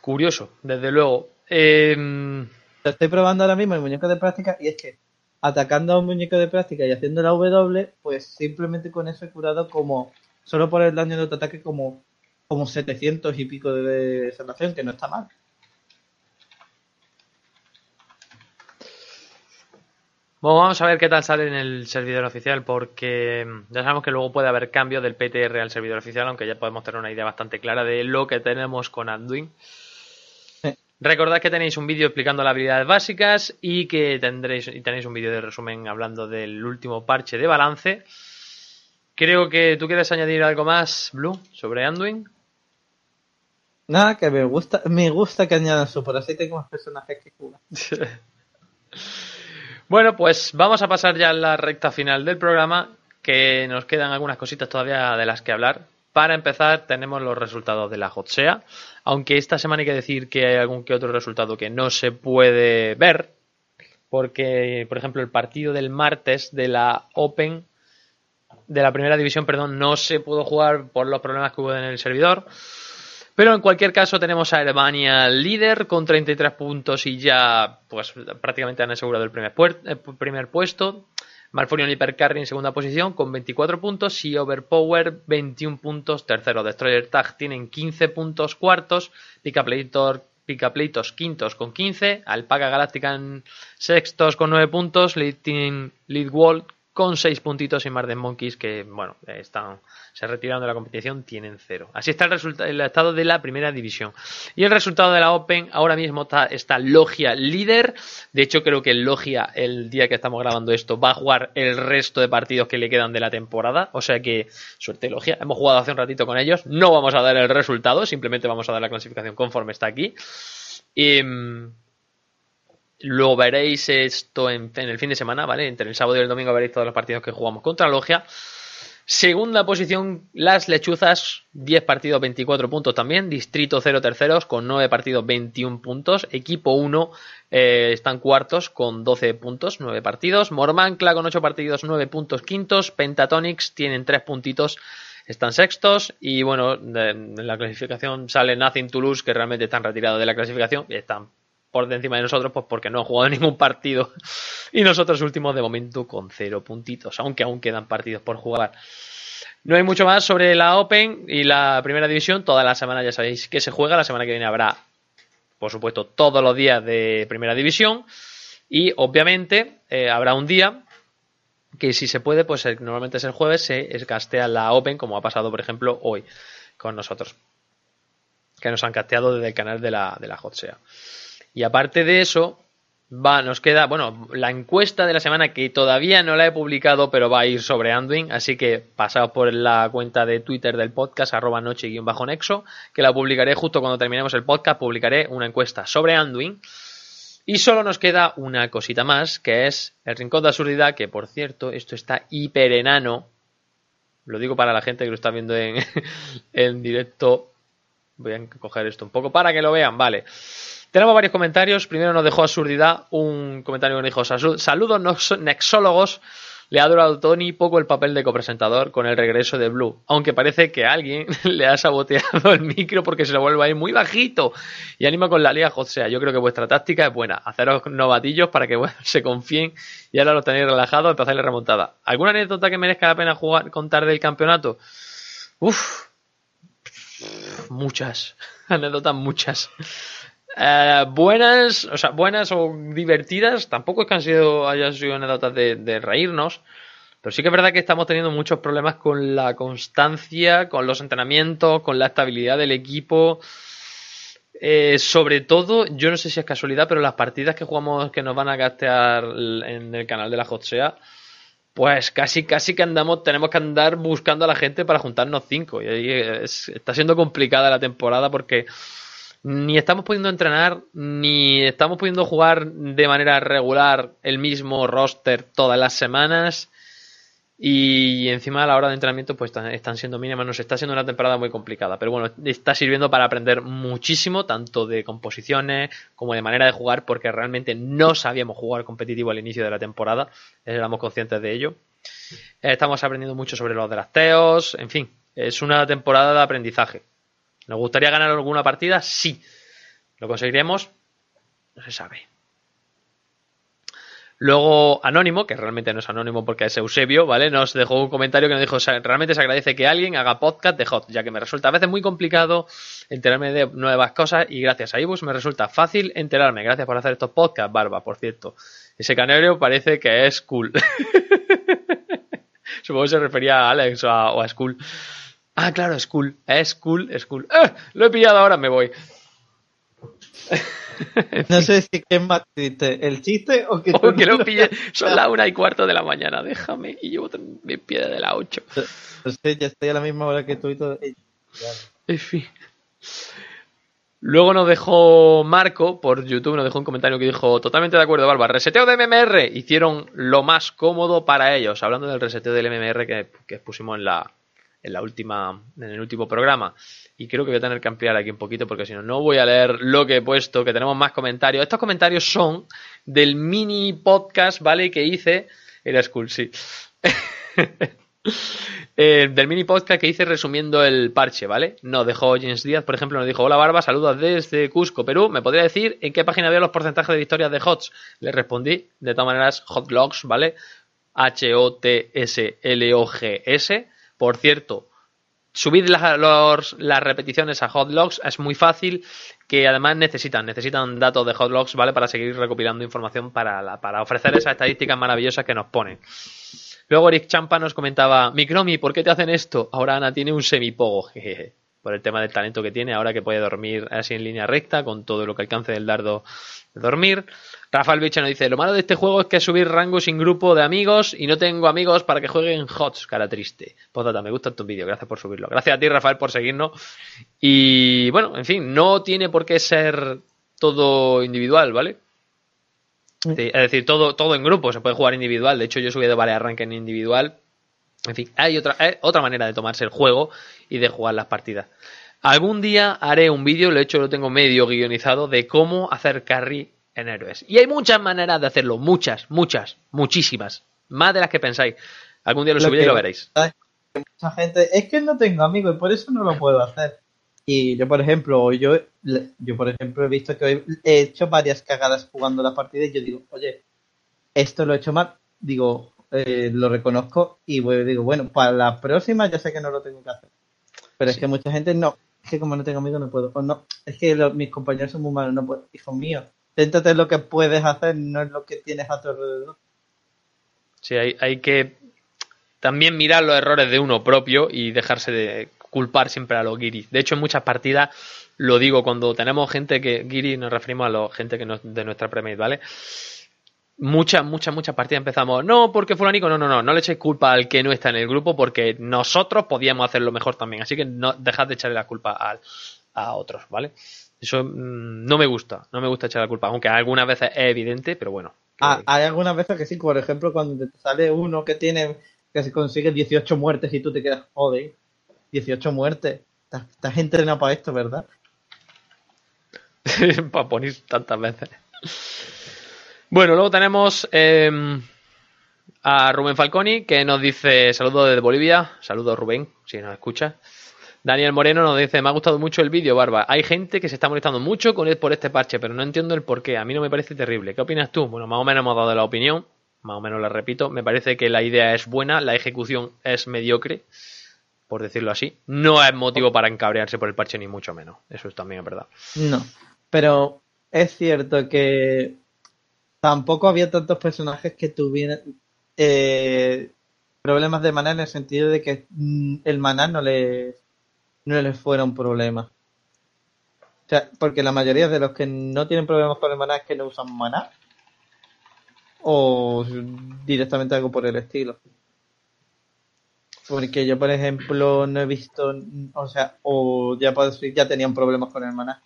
Curioso, desde luego. Em, Lo estoy probando ahora mismo el muñeco de práctica y es que atacando a un muñeco de práctica y haciendo la W, pues simplemente con eso he curado como, solo por el daño de autoataque, como, como 700 y pico de sanación, que no está mal. Bueno, vamos a ver qué tal sale en el servidor oficial, porque mm, ya sabemos que luego puede haber cambio del PTR al servidor oficial, aunque ya podemos tener una idea bastante clara de lo que tenemos con Anduin. Recordad que tenéis un vídeo explicando las habilidades básicas y que tendréis y tenéis un vídeo de resumen hablando del último parche de balance. Creo que tú quieres añadir algo más, Blue, sobre Anduin. Nada, que me gusta, me gusta que añadan su, por así tengo más personajes que curan. Bueno, pues vamos a pasar ya a la recta final del programa, que nos quedan algunas cositas todavía de las que hablar. Para empezar, tenemos los resultados de la Hotsea, aunque esta semana hay que decir que hay algún que otro resultado que no se puede ver, porque, por ejemplo, el partido del martes de la Open, de la primera división, perdón, no se pudo jugar por los problemas que hubo en el servidor. Pero en cualquier caso tenemos a Alemania líder con 33 puntos y ya pues prácticamente han asegurado el primer, puer- eh, primer puesto. Malfurion Hypercarry en segunda posición con 24 puntos y Overpower 21 puntos tercero. Destroyer Tag tienen 15 puntos cuartos. Picapleitor Picapleitos quintos con 15. Alpaca Galactican sextos con 9 puntos. Lead Lead Wall con 6 puntitos y Marden Monkeys que, bueno, están, se retiraron de la competición, tienen 0. Así está el, estado de la primera división. Y el resultado de la Open, ahora mismo está, está Logia líder. De hecho, creo que Logia, el día que estamos grabando esto, va a jugar el resto de partidos que le quedan de la temporada. O sea que, suerte Logia. Hemos jugado hace un ratito con ellos. No vamos a dar el resultado, simplemente vamos a dar la clasificación conforme está aquí. Y, lo veréis esto en, el fin de semana, ¿vale? Entre el sábado y el domingo veréis todos los partidos que jugamos contra Logia. Segunda posición, las lechuzas, 10 partidos, 24 puntos también. Distrito 0 terceros con 9 partidos, 21 puntos. Equipo 1 eh, están cuartos con 12 puntos, 9 partidos. Mormancla con 8 partidos, 9 puntos quintos. Pentatonics tienen 3 puntitos, están sextos. Y bueno, en la clasificación sale Nothing Toulouse, que realmente están retirados de la clasificación. Y están por encima de nosotros, pues porque no han jugado ningún partido. Y nosotros últimos de momento con 0 puntitos, aunque aún quedan partidos por jugar. No hay mucho más sobre la Open y la primera división. Toda la semana ya sabéis que se juega. La semana que viene habrá, por supuesto, todos los días de primera división. Y obviamente eh, habrá un día que si se puede, pues eh, normalmente es el jueves, se castea la Open, como ha pasado, por ejemplo, hoy con nosotros. Que nos han casteado desde el canal de la, de la Hotsea. Y aparte de eso, va, nos queda, bueno, la encuesta de la semana que todavía no la he publicado, pero va a ir sobre Anduin, así que pasaos por la cuenta de Twitter del podcast, arroba noche-nexo, que la publicaré justo cuando terminemos el podcast, publicaré una encuesta sobre Anduin. Y solo nos queda una cosita más, que es el Rincón de Absurdidad, que por cierto, esto está hiper enano. Lo digo para la gente que lo está viendo en, en directo. Voy a coger esto un poco para que lo vean, vale. Tenemos varios comentarios. Primero nos dejó Absurdidad un comentario que nos dijo: Saludos nexólogos. Le ha durado Tony poco el papel de copresentador con el regreso de Blue, aunque parece que alguien le ha saboteado el micro porque se lo vuelve a ir muy bajito y anima con la liga sea, yo creo que vuestra táctica es buena, haceros novatillos para que se confíen y ahora lo tenéis relajado para hacerle remontada. ¿Alguna anécdota que merezca la pena jugar, contar del campeonato? Uf, muchas, anécdotas muchas. Eh, buenas, o sea, buenas o divertidas, tampoco es que han sido, hayan sido anécdotas de, reírnos, pero sí que es verdad que estamos teniendo muchos problemas con la constancia, con los entrenamientos, con la estabilidad del equipo. Eh, sobre todo, yo no sé si es casualidad, pero las partidas que jugamos que nos van a gastear en el canal de la Hotsea, pues casi, casi que andamos, tenemos que andar buscando a la gente para juntarnos cinco. Y ahí está siendo complicada la temporada porque ni estamos pudiendo entrenar, ni estamos pudiendo jugar de manera regular el mismo roster todas las semanas. Y encima a la hora de entrenamiento pues están siendo mínimas, nos está siendo una temporada muy complicada, pero bueno, está sirviendo para aprender muchísimo, tanto de composiciones como de manera de jugar, porque realmente no sabíamos jugar competitivo al inicio de la temporada, éramos conscientes de ello. Estamos aprendiendo mucho sobre los drafteos, en fin, es una temporada de aprendizaje. ¿Nos gustaría ganar alguna partida? Sí. ¿Lo conseguiremos? No se sabe. Luego Anónimo, que realmente no es Anónimo porque es Eusebio, ¿vale? Nos dejó un comentario que nos dijo, realmente se agradece que alguien haga podcast de Hot, ya que me resulta a veces muy complicado enterarme de nuevas cosas y gracias a Ibus me resulta fácil enterarme. Gracias por hacer estos podcasts, Barba, por cierto. Ese canario parece que es cool. Supongo que se refería a Alex o a, School. Ah, claro, es cool. Es cool, es cool. ¡Ah! Lo he pillado ahora, me voy. No sé si es más triste, el chiste o que, o que lo pille. Son las una y cuarto de la mañana, déjame. Y llevo mi pie de las ocho. No sé, ya estoy a la misma hora que tú y todo. En fin. Luego nos dejó Marco por YouTube, nos dejó un comentario que dijo: Totalmente de acuerdo, Barba. Reseteo de MMR. Hicieron lo más cómodo para ellos. Hablando del reseteo del MMR que, que pusimos en la, en la última, en el último programa. Y creo que voy a tener que ampliar aquí un poquito porque si no, no voy a leer lo que he puesto, que tenemos más comentarios. Estos comentarios son del mini podcast, ¿vale? Que hice. Era School, sí. Eh, del mini podcast que hice resumiendo el parche, ¿vale? Nos dejó James Díaz, por ejemplo, nos dijo: Hola Barba, saludos desde Cusco, Perú. ¿Me podría decir en qué página veo los porcentajes de victorias de HOTS? Le respondí, de todas maneras, Hotlogs, ¿vale? H-O-T-S-L-O-G-S. Por cierto, subir las, repeticiones a hotlogs es muy fácil, que además necesitan, necesitan datos de hotlogs, ¿vale? Para seguir recopilando información para, para ofrecer esas estadísticas maravillosas que nos ponen. Luego Eric Champa nos comentaba, Micromi, ¿por qué te hacen esto? Ahora Ana tiene un semipogo, jejeje por el tema del talento que tiene, ahora que puede dormir así en línea recta, con todo lo que alcance del dardo de dormir. Rafael Bicho nos dice, lo malo de este juego es que subir rango sin grupo de amigos y no tengo amigos para que jueguen HOTS, cara triste. Postdata, me gusta tu vídeo, gracias por subirlo. Gracias a ti, Rafael, por seguirnos. Y bueno, en fin, no tiene por qué ser todo individual, ¿vale? es decir, todo, todo en grupo, se puede jugar individual. De hecho, yo subí de varias rank en individual en fin, hay otra, otra manera de tomarse el juego y de jugar las partidas. Algún día haré un vídeo, lo he hecho, lo tengo medio guionizado, de cómo hacer carry en héroes. Y hay muchas maneras de hacerlo, muchas, muchas, muchísimas. Más de las que pensáis. Algún día lo, subiré y lo veréis. Mucha gente, es que no tengo amigos y por eso no lo puedo hacer. Y yo, por ejemplo, yo, yo por ejemplo, he visto que he hecho varias cagadas jugando la partida y yo digo, oye, esto lo he hecho mal. Digo, eh, lo reconozco y digo, bueno, para la próxima ya sé que no lo tengo que hacer. Pero es que mucha gente no, es que como no tengo amigos no puedo. O no, es que mis compañeros son muy malos, no puedo. Hijo mío, inténtate lo que puedes hacer, no es lo que tienes a tu alrededor. Sí, hay, que también mirar los errores de uno propio y dejarse de culpar siempre a los guiris. De hecho, en muchas partidas lo digo cuando tenemos gente que guiri nos referimos a la gente que no, de nuestra premade, ¿vale? Muchas, muchas, muchas partidas empezamos, no, porque fulanico, no, no, no, no le echéis culpa al que no está en el grupo porque nosotros podíamos hacerlo mejor también, así que no dejad de echarle la culpa a otros, ¿vale? Eso mm, no me gusta, no me gusta echar la culpa, aunque algunas veces es evidente, pero bueno. Ah, hay algunas veces que sí, por ejemplo, cuando te sale uno que tiene que se consigue 18 muertes y tú te quedas, joder, 18 muertes. Estás, estás entrenado para esto, ¿verdad? para poner tantas veces. Bueno, luego tenemos eh, a Rubén Falconi que nos dice saludos desde Bolivia. Saludos Rubén, si nos escucha. Daniel Moreno nos dice, me ha gustado mucho el vídeo, Barba. Hay gente que se está molestando mucho con él por este parche, pero no entiendo el por qué. A mí no me parece terrible. ¿Qué opinas tú? Bueno, más o menos hemos dado la opinión. Más o menos la repito. Me parece que la idea es buena, la ejecución es mediocre, por decirlo así. No es motivo para encabrearse por el parche, ni mucho menos. Eso es también es verdad. No. Pero es cierto que tampoco había tantos personajes que tuvieran eh, problemas de maná en el sentido de que mm, el maná no les, no les fuera un problema. O sea, porque la mayoría de los que no tienen problemas con el maná es que no usan maná. O directamente algo por el estilo. Porque yo, por ejemplo, no he visto, o sea, o ya puedo decir, ya tenían problemas con el maná.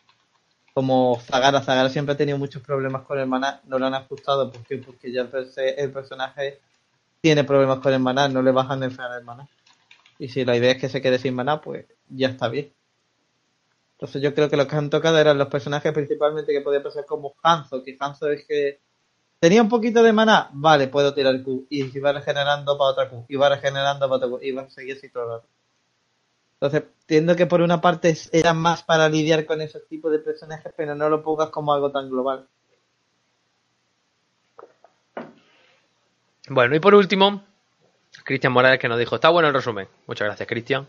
Como Zagara, Zagara siempre ha tenido muchos problemas con el maná, no lo han ajustado ¿por qué? porque ya el, el personaje tiene problemas con el maná, no le bajan el maná. Y si la idea es que se quede sin maná, pues ya está bien. Entonces yo creo que los que han tocado eran los personajes principalmente que podía pasar como Hanzo, que Hanzo es que tenía un poquito de maná, vale, puedo tirar Q, y si va regenerando para otra Q, y va regenerando para otra Q, y va a seguir así todo el. Entonces, entiendo que por una parte era más para lidiar con esos tipos de personajes, pero no lo pongas como algo tan global. Bueno, y por último, Cristian Morales que nos dijo, está bueno el resumen. Muchas gracias, Cristian.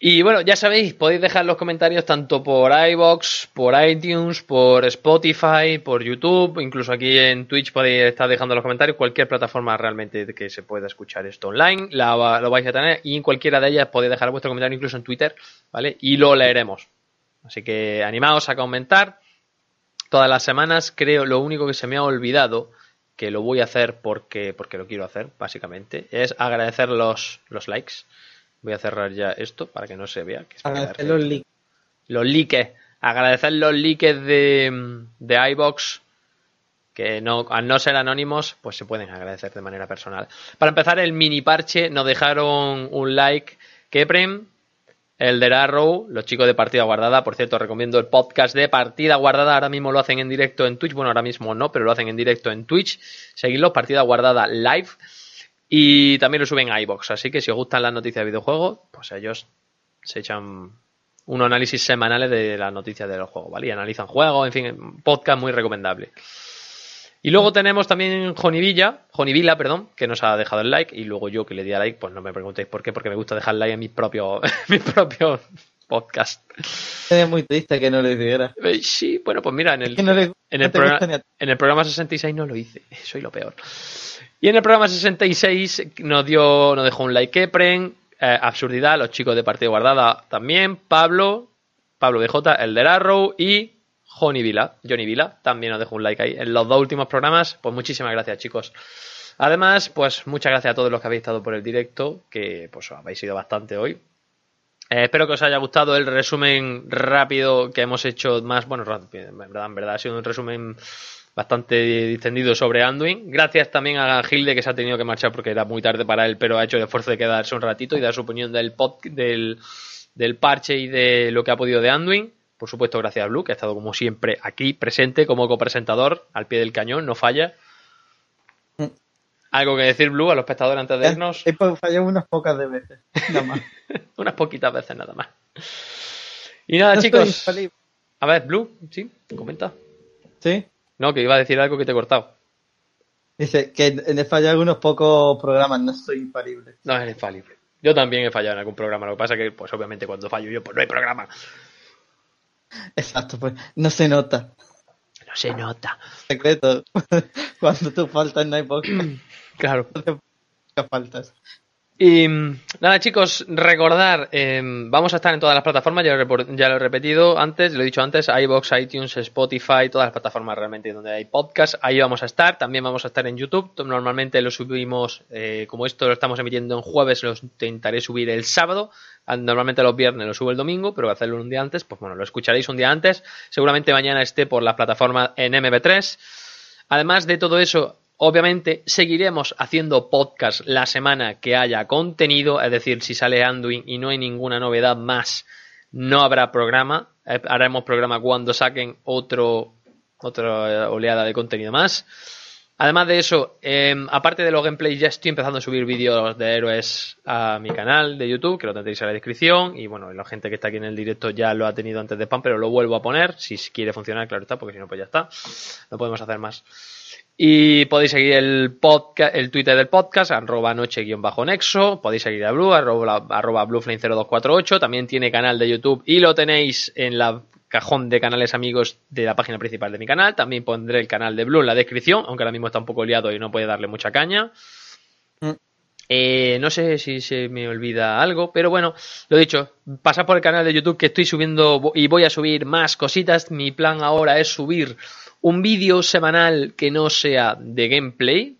Y bueno, ya sabéis, podéis dejar los comentarios tanto por iBox, por iTunes, por Spotify, por YouTube, incluso aquí en Twitch podéis estar dejando los comentarios, cualquier plataforma realmente que se pueda escuchar esto online, la, lo vais a tener y en cualquiera de ellas podéis dejar vuestro comentario incluso en Twitter, ¿vale? Y lo leeremos. Así que animaos a comentar. Todas las semanas creo lo único que se me ha olvidado que lo voy a hacer porque, porque lo quiero hacer, básicamente, es agradecer los, los likes. Voy a cerrar ya esto para que no se vea. Que Agradecer los links. Los likes. Agradecer los likes de, de iBox. Que no, al no ser anónimos, pues se pueden agradecer de manera personal. Para empezar, el mini parche nos dejaron un like. Keprem, el de Arrow, los chicos de Partida Guardada. Por cierto, recomiendo el podcast de Partida Guardada. Ahora mismo lo hacen en directo en Twitch. Bueno, ahora mismo no, pero lo hacen en directo en Twitch. Seguidlos, Partida Guardada Live. Y también lo suben a iBox. Así que si os gustan las noticias de videojuegos, pues ellos se echan unos análisis semanales de las noticias de los juegos, ¿vale? Y analizan juegos, en fin, podcast muy recomendable. Y luego tenemos también Jonivilla, Jonivilla, perdón, que nos ha dejado el like. Y luego yo que le di a like, pues no me preguntéis por qué, porque me gusta dejar like en mis propios, mis propios podcasts. Es muy triste que no le diera. Eh, Sí, bueno, pues mira, en el, Que no le, en el, programa, en el programa 66 no lo hice, soy lo peor. Y en el programa 66 nos dio, nos dejó un like Epren, eh, Absurdidad, los chicos de Partida Guardada también, Pablo, Pablo BJ, el de Arrow y Johnny Vila, Johnny Vila, también nos dejó un like ahí. En los dos últimos programas, pues muchísimas gracias chicos. Además, pues muchas gracias a todos los que habéis estado por el directo, que pues habéis sido bastante hoy. Eh, espero que os haya gustado el resumen rápido que hemos hecho más, bueno, en verdad, en verdad ha sido un resumen bastante distendido sobre Anduin. Gracias también a Gilde que se ha tenido que marchar porque era muy tarde para él, pero ha hecho el esfuerzo de quedarse un ratito y dar su opinión del pod, del, del parche y de lo que ha podido de Anduin. Por supuesto, gracias a Blue, que ha estado como siempre aquí presente como copresentador, al pie del cañón, no falla. ¿Algo que decir, Blue, a los espectadores antes de irnos? He fallado unas pocas de veces, nada más. Unas poquitas veces nada más. Y nada, No chicos. A ver, Blue, sí, comenta. Sí. No, que iba a decir algo que te he cortado. Dice que he fallado algunos pocos programas, no soy infalible. No, eres infalible. Yo también he fallado en algún programa. Lo que pasa que, pues obviamente, cuando fallo yo, pues no hay programa. Exacto, pues no se nota. no se nota. Secreto. Cuando tú faltas en Nightbox, Claro. faltas. Y mm, nada, chicos, recordar, eh, vamos a estar en todas las plataformas, ya lo, ya lo he repetido antes, lo he dicho antes, iBox, iTunes, Spotify, todas las plataformas realmente donde hay podcast, ahí vamos a estar, también vamos a estar en YouTube, normalmente lo subimos, eh, como esto lo estamos emitiendo en jueves, lo intentaré subir el sábado, Ah, normalmente los viernes lo subo el domingo, pero hacerlo un día antes, pues bueno, lo escucharéis un día antes, seguramente mañana esté por las plataformas en MB3, Además de todo eso, obviamente seguiremos haciendo podcast la semana que haya contenido, es decir, si sale Anduin y no hay ninguna novedad más, no habrá programa. Eh, Haremos programa cuando saquen otro otra eh, oleada de contenido más. Además de eso, eh, aparte de los gameplays, ya estoy empezando a subir vídeos de héroes a mi canal de YouTube, que lo tendréis en la descripción. Y bueno, la gente que está aquí en el directo ya lo ha tenido antes de spam, pero lo vuelvo a poner. Si quiere funcionar, claro está, porque si no, pues ya está. No podemos hacer más. Y podéis seguir el podcast, el Twitter del podcast, arroba noche-nexo. Podéis seguir a Blue, arroba, arroba blueflame0248. También tiene canal de YouTube y lo tenéis en la cajón de canales amigos de la página principal de mi canal. También pondré el canal de Blue en la descripción, aunque ahora mismo está un poco liado y no puede darle mucha caña. Mm. Eh, no sé si se me olvida algo, pero bueno, lo dicho, pasad por el canal de YouTube que estoy subiendo y voy a subir más cositas. Mi plan ahora es subir un vídeo semanal que no sea de gameplay.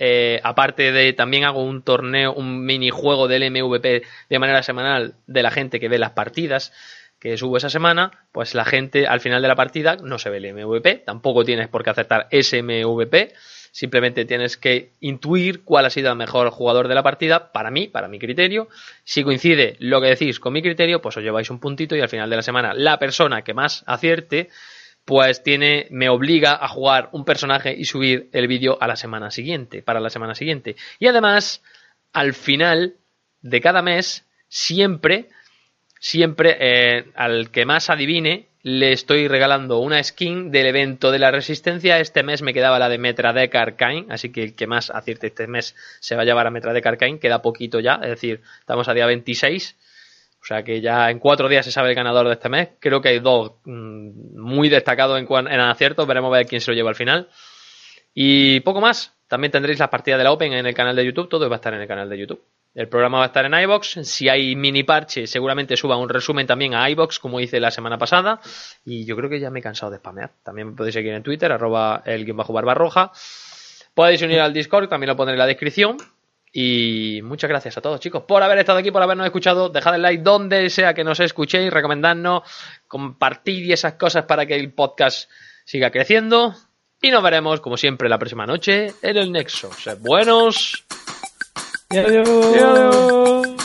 Eh, aparte de, también hago un torneo, un minijuego del MVP de manera semanal de la gente que ve las partidas que subo esa semana, pues la gente al final de la partida no se ve el MVP, tampoco tienes por qué aceptar ese MVP, simplemente tienes que intuir cuál ha sido el mejor jugador de la partida para mí, para mi criterio. Si coincide lo que decís con mi criterio, pues os lleváis un puntito y al final de la semana la persona que más acierte pues tiene, me obliga a jugar un personaje y subir el vídeo a la semana siguiente, para la semana siguiente. Y además, al final de cada mes, siempre, siempre, eh, al que más adivine, le estoy regalando una skin del evento de la resistencia. Este mes me quedaba la de Metradec Arcane, así que el que más acierte este mes se va a llevar a Metradec Arcane, queda poquito ya, es decir, estamos a día 26. O sea que ya en cuatro días se sabe el ganador de este mes. Creo que hay dos mm, muy destacados en, en aciertos. Veremos a ver quién se lo lleva al final. Y poco más. También tendréis las partidas de la Open en el canal de YouTube. Todo va a estar en el canal de YouTube. El programa va a estar en iBox. Si hay mini parche, seguramente suba un resumen también a iBox, como hice la semana pasada. Y yo creo que ya me he cansado de spamear. También me podéis seguir en Twitter, arroba el guion bajo barba roja. Podéis unir al Discord, también lo pondré en la descripción. Y muchas gracias a todos, chicos, por haber estado aquí, por habernos escuchado. Dejad el like donde sea que nos escuchéis, recomendadnos, compartir y esas cosas para que el podcast siga creciendo. Y nos veremos, como siempre, la próxima noche en el Nexo. Sed buenos. Y adiós.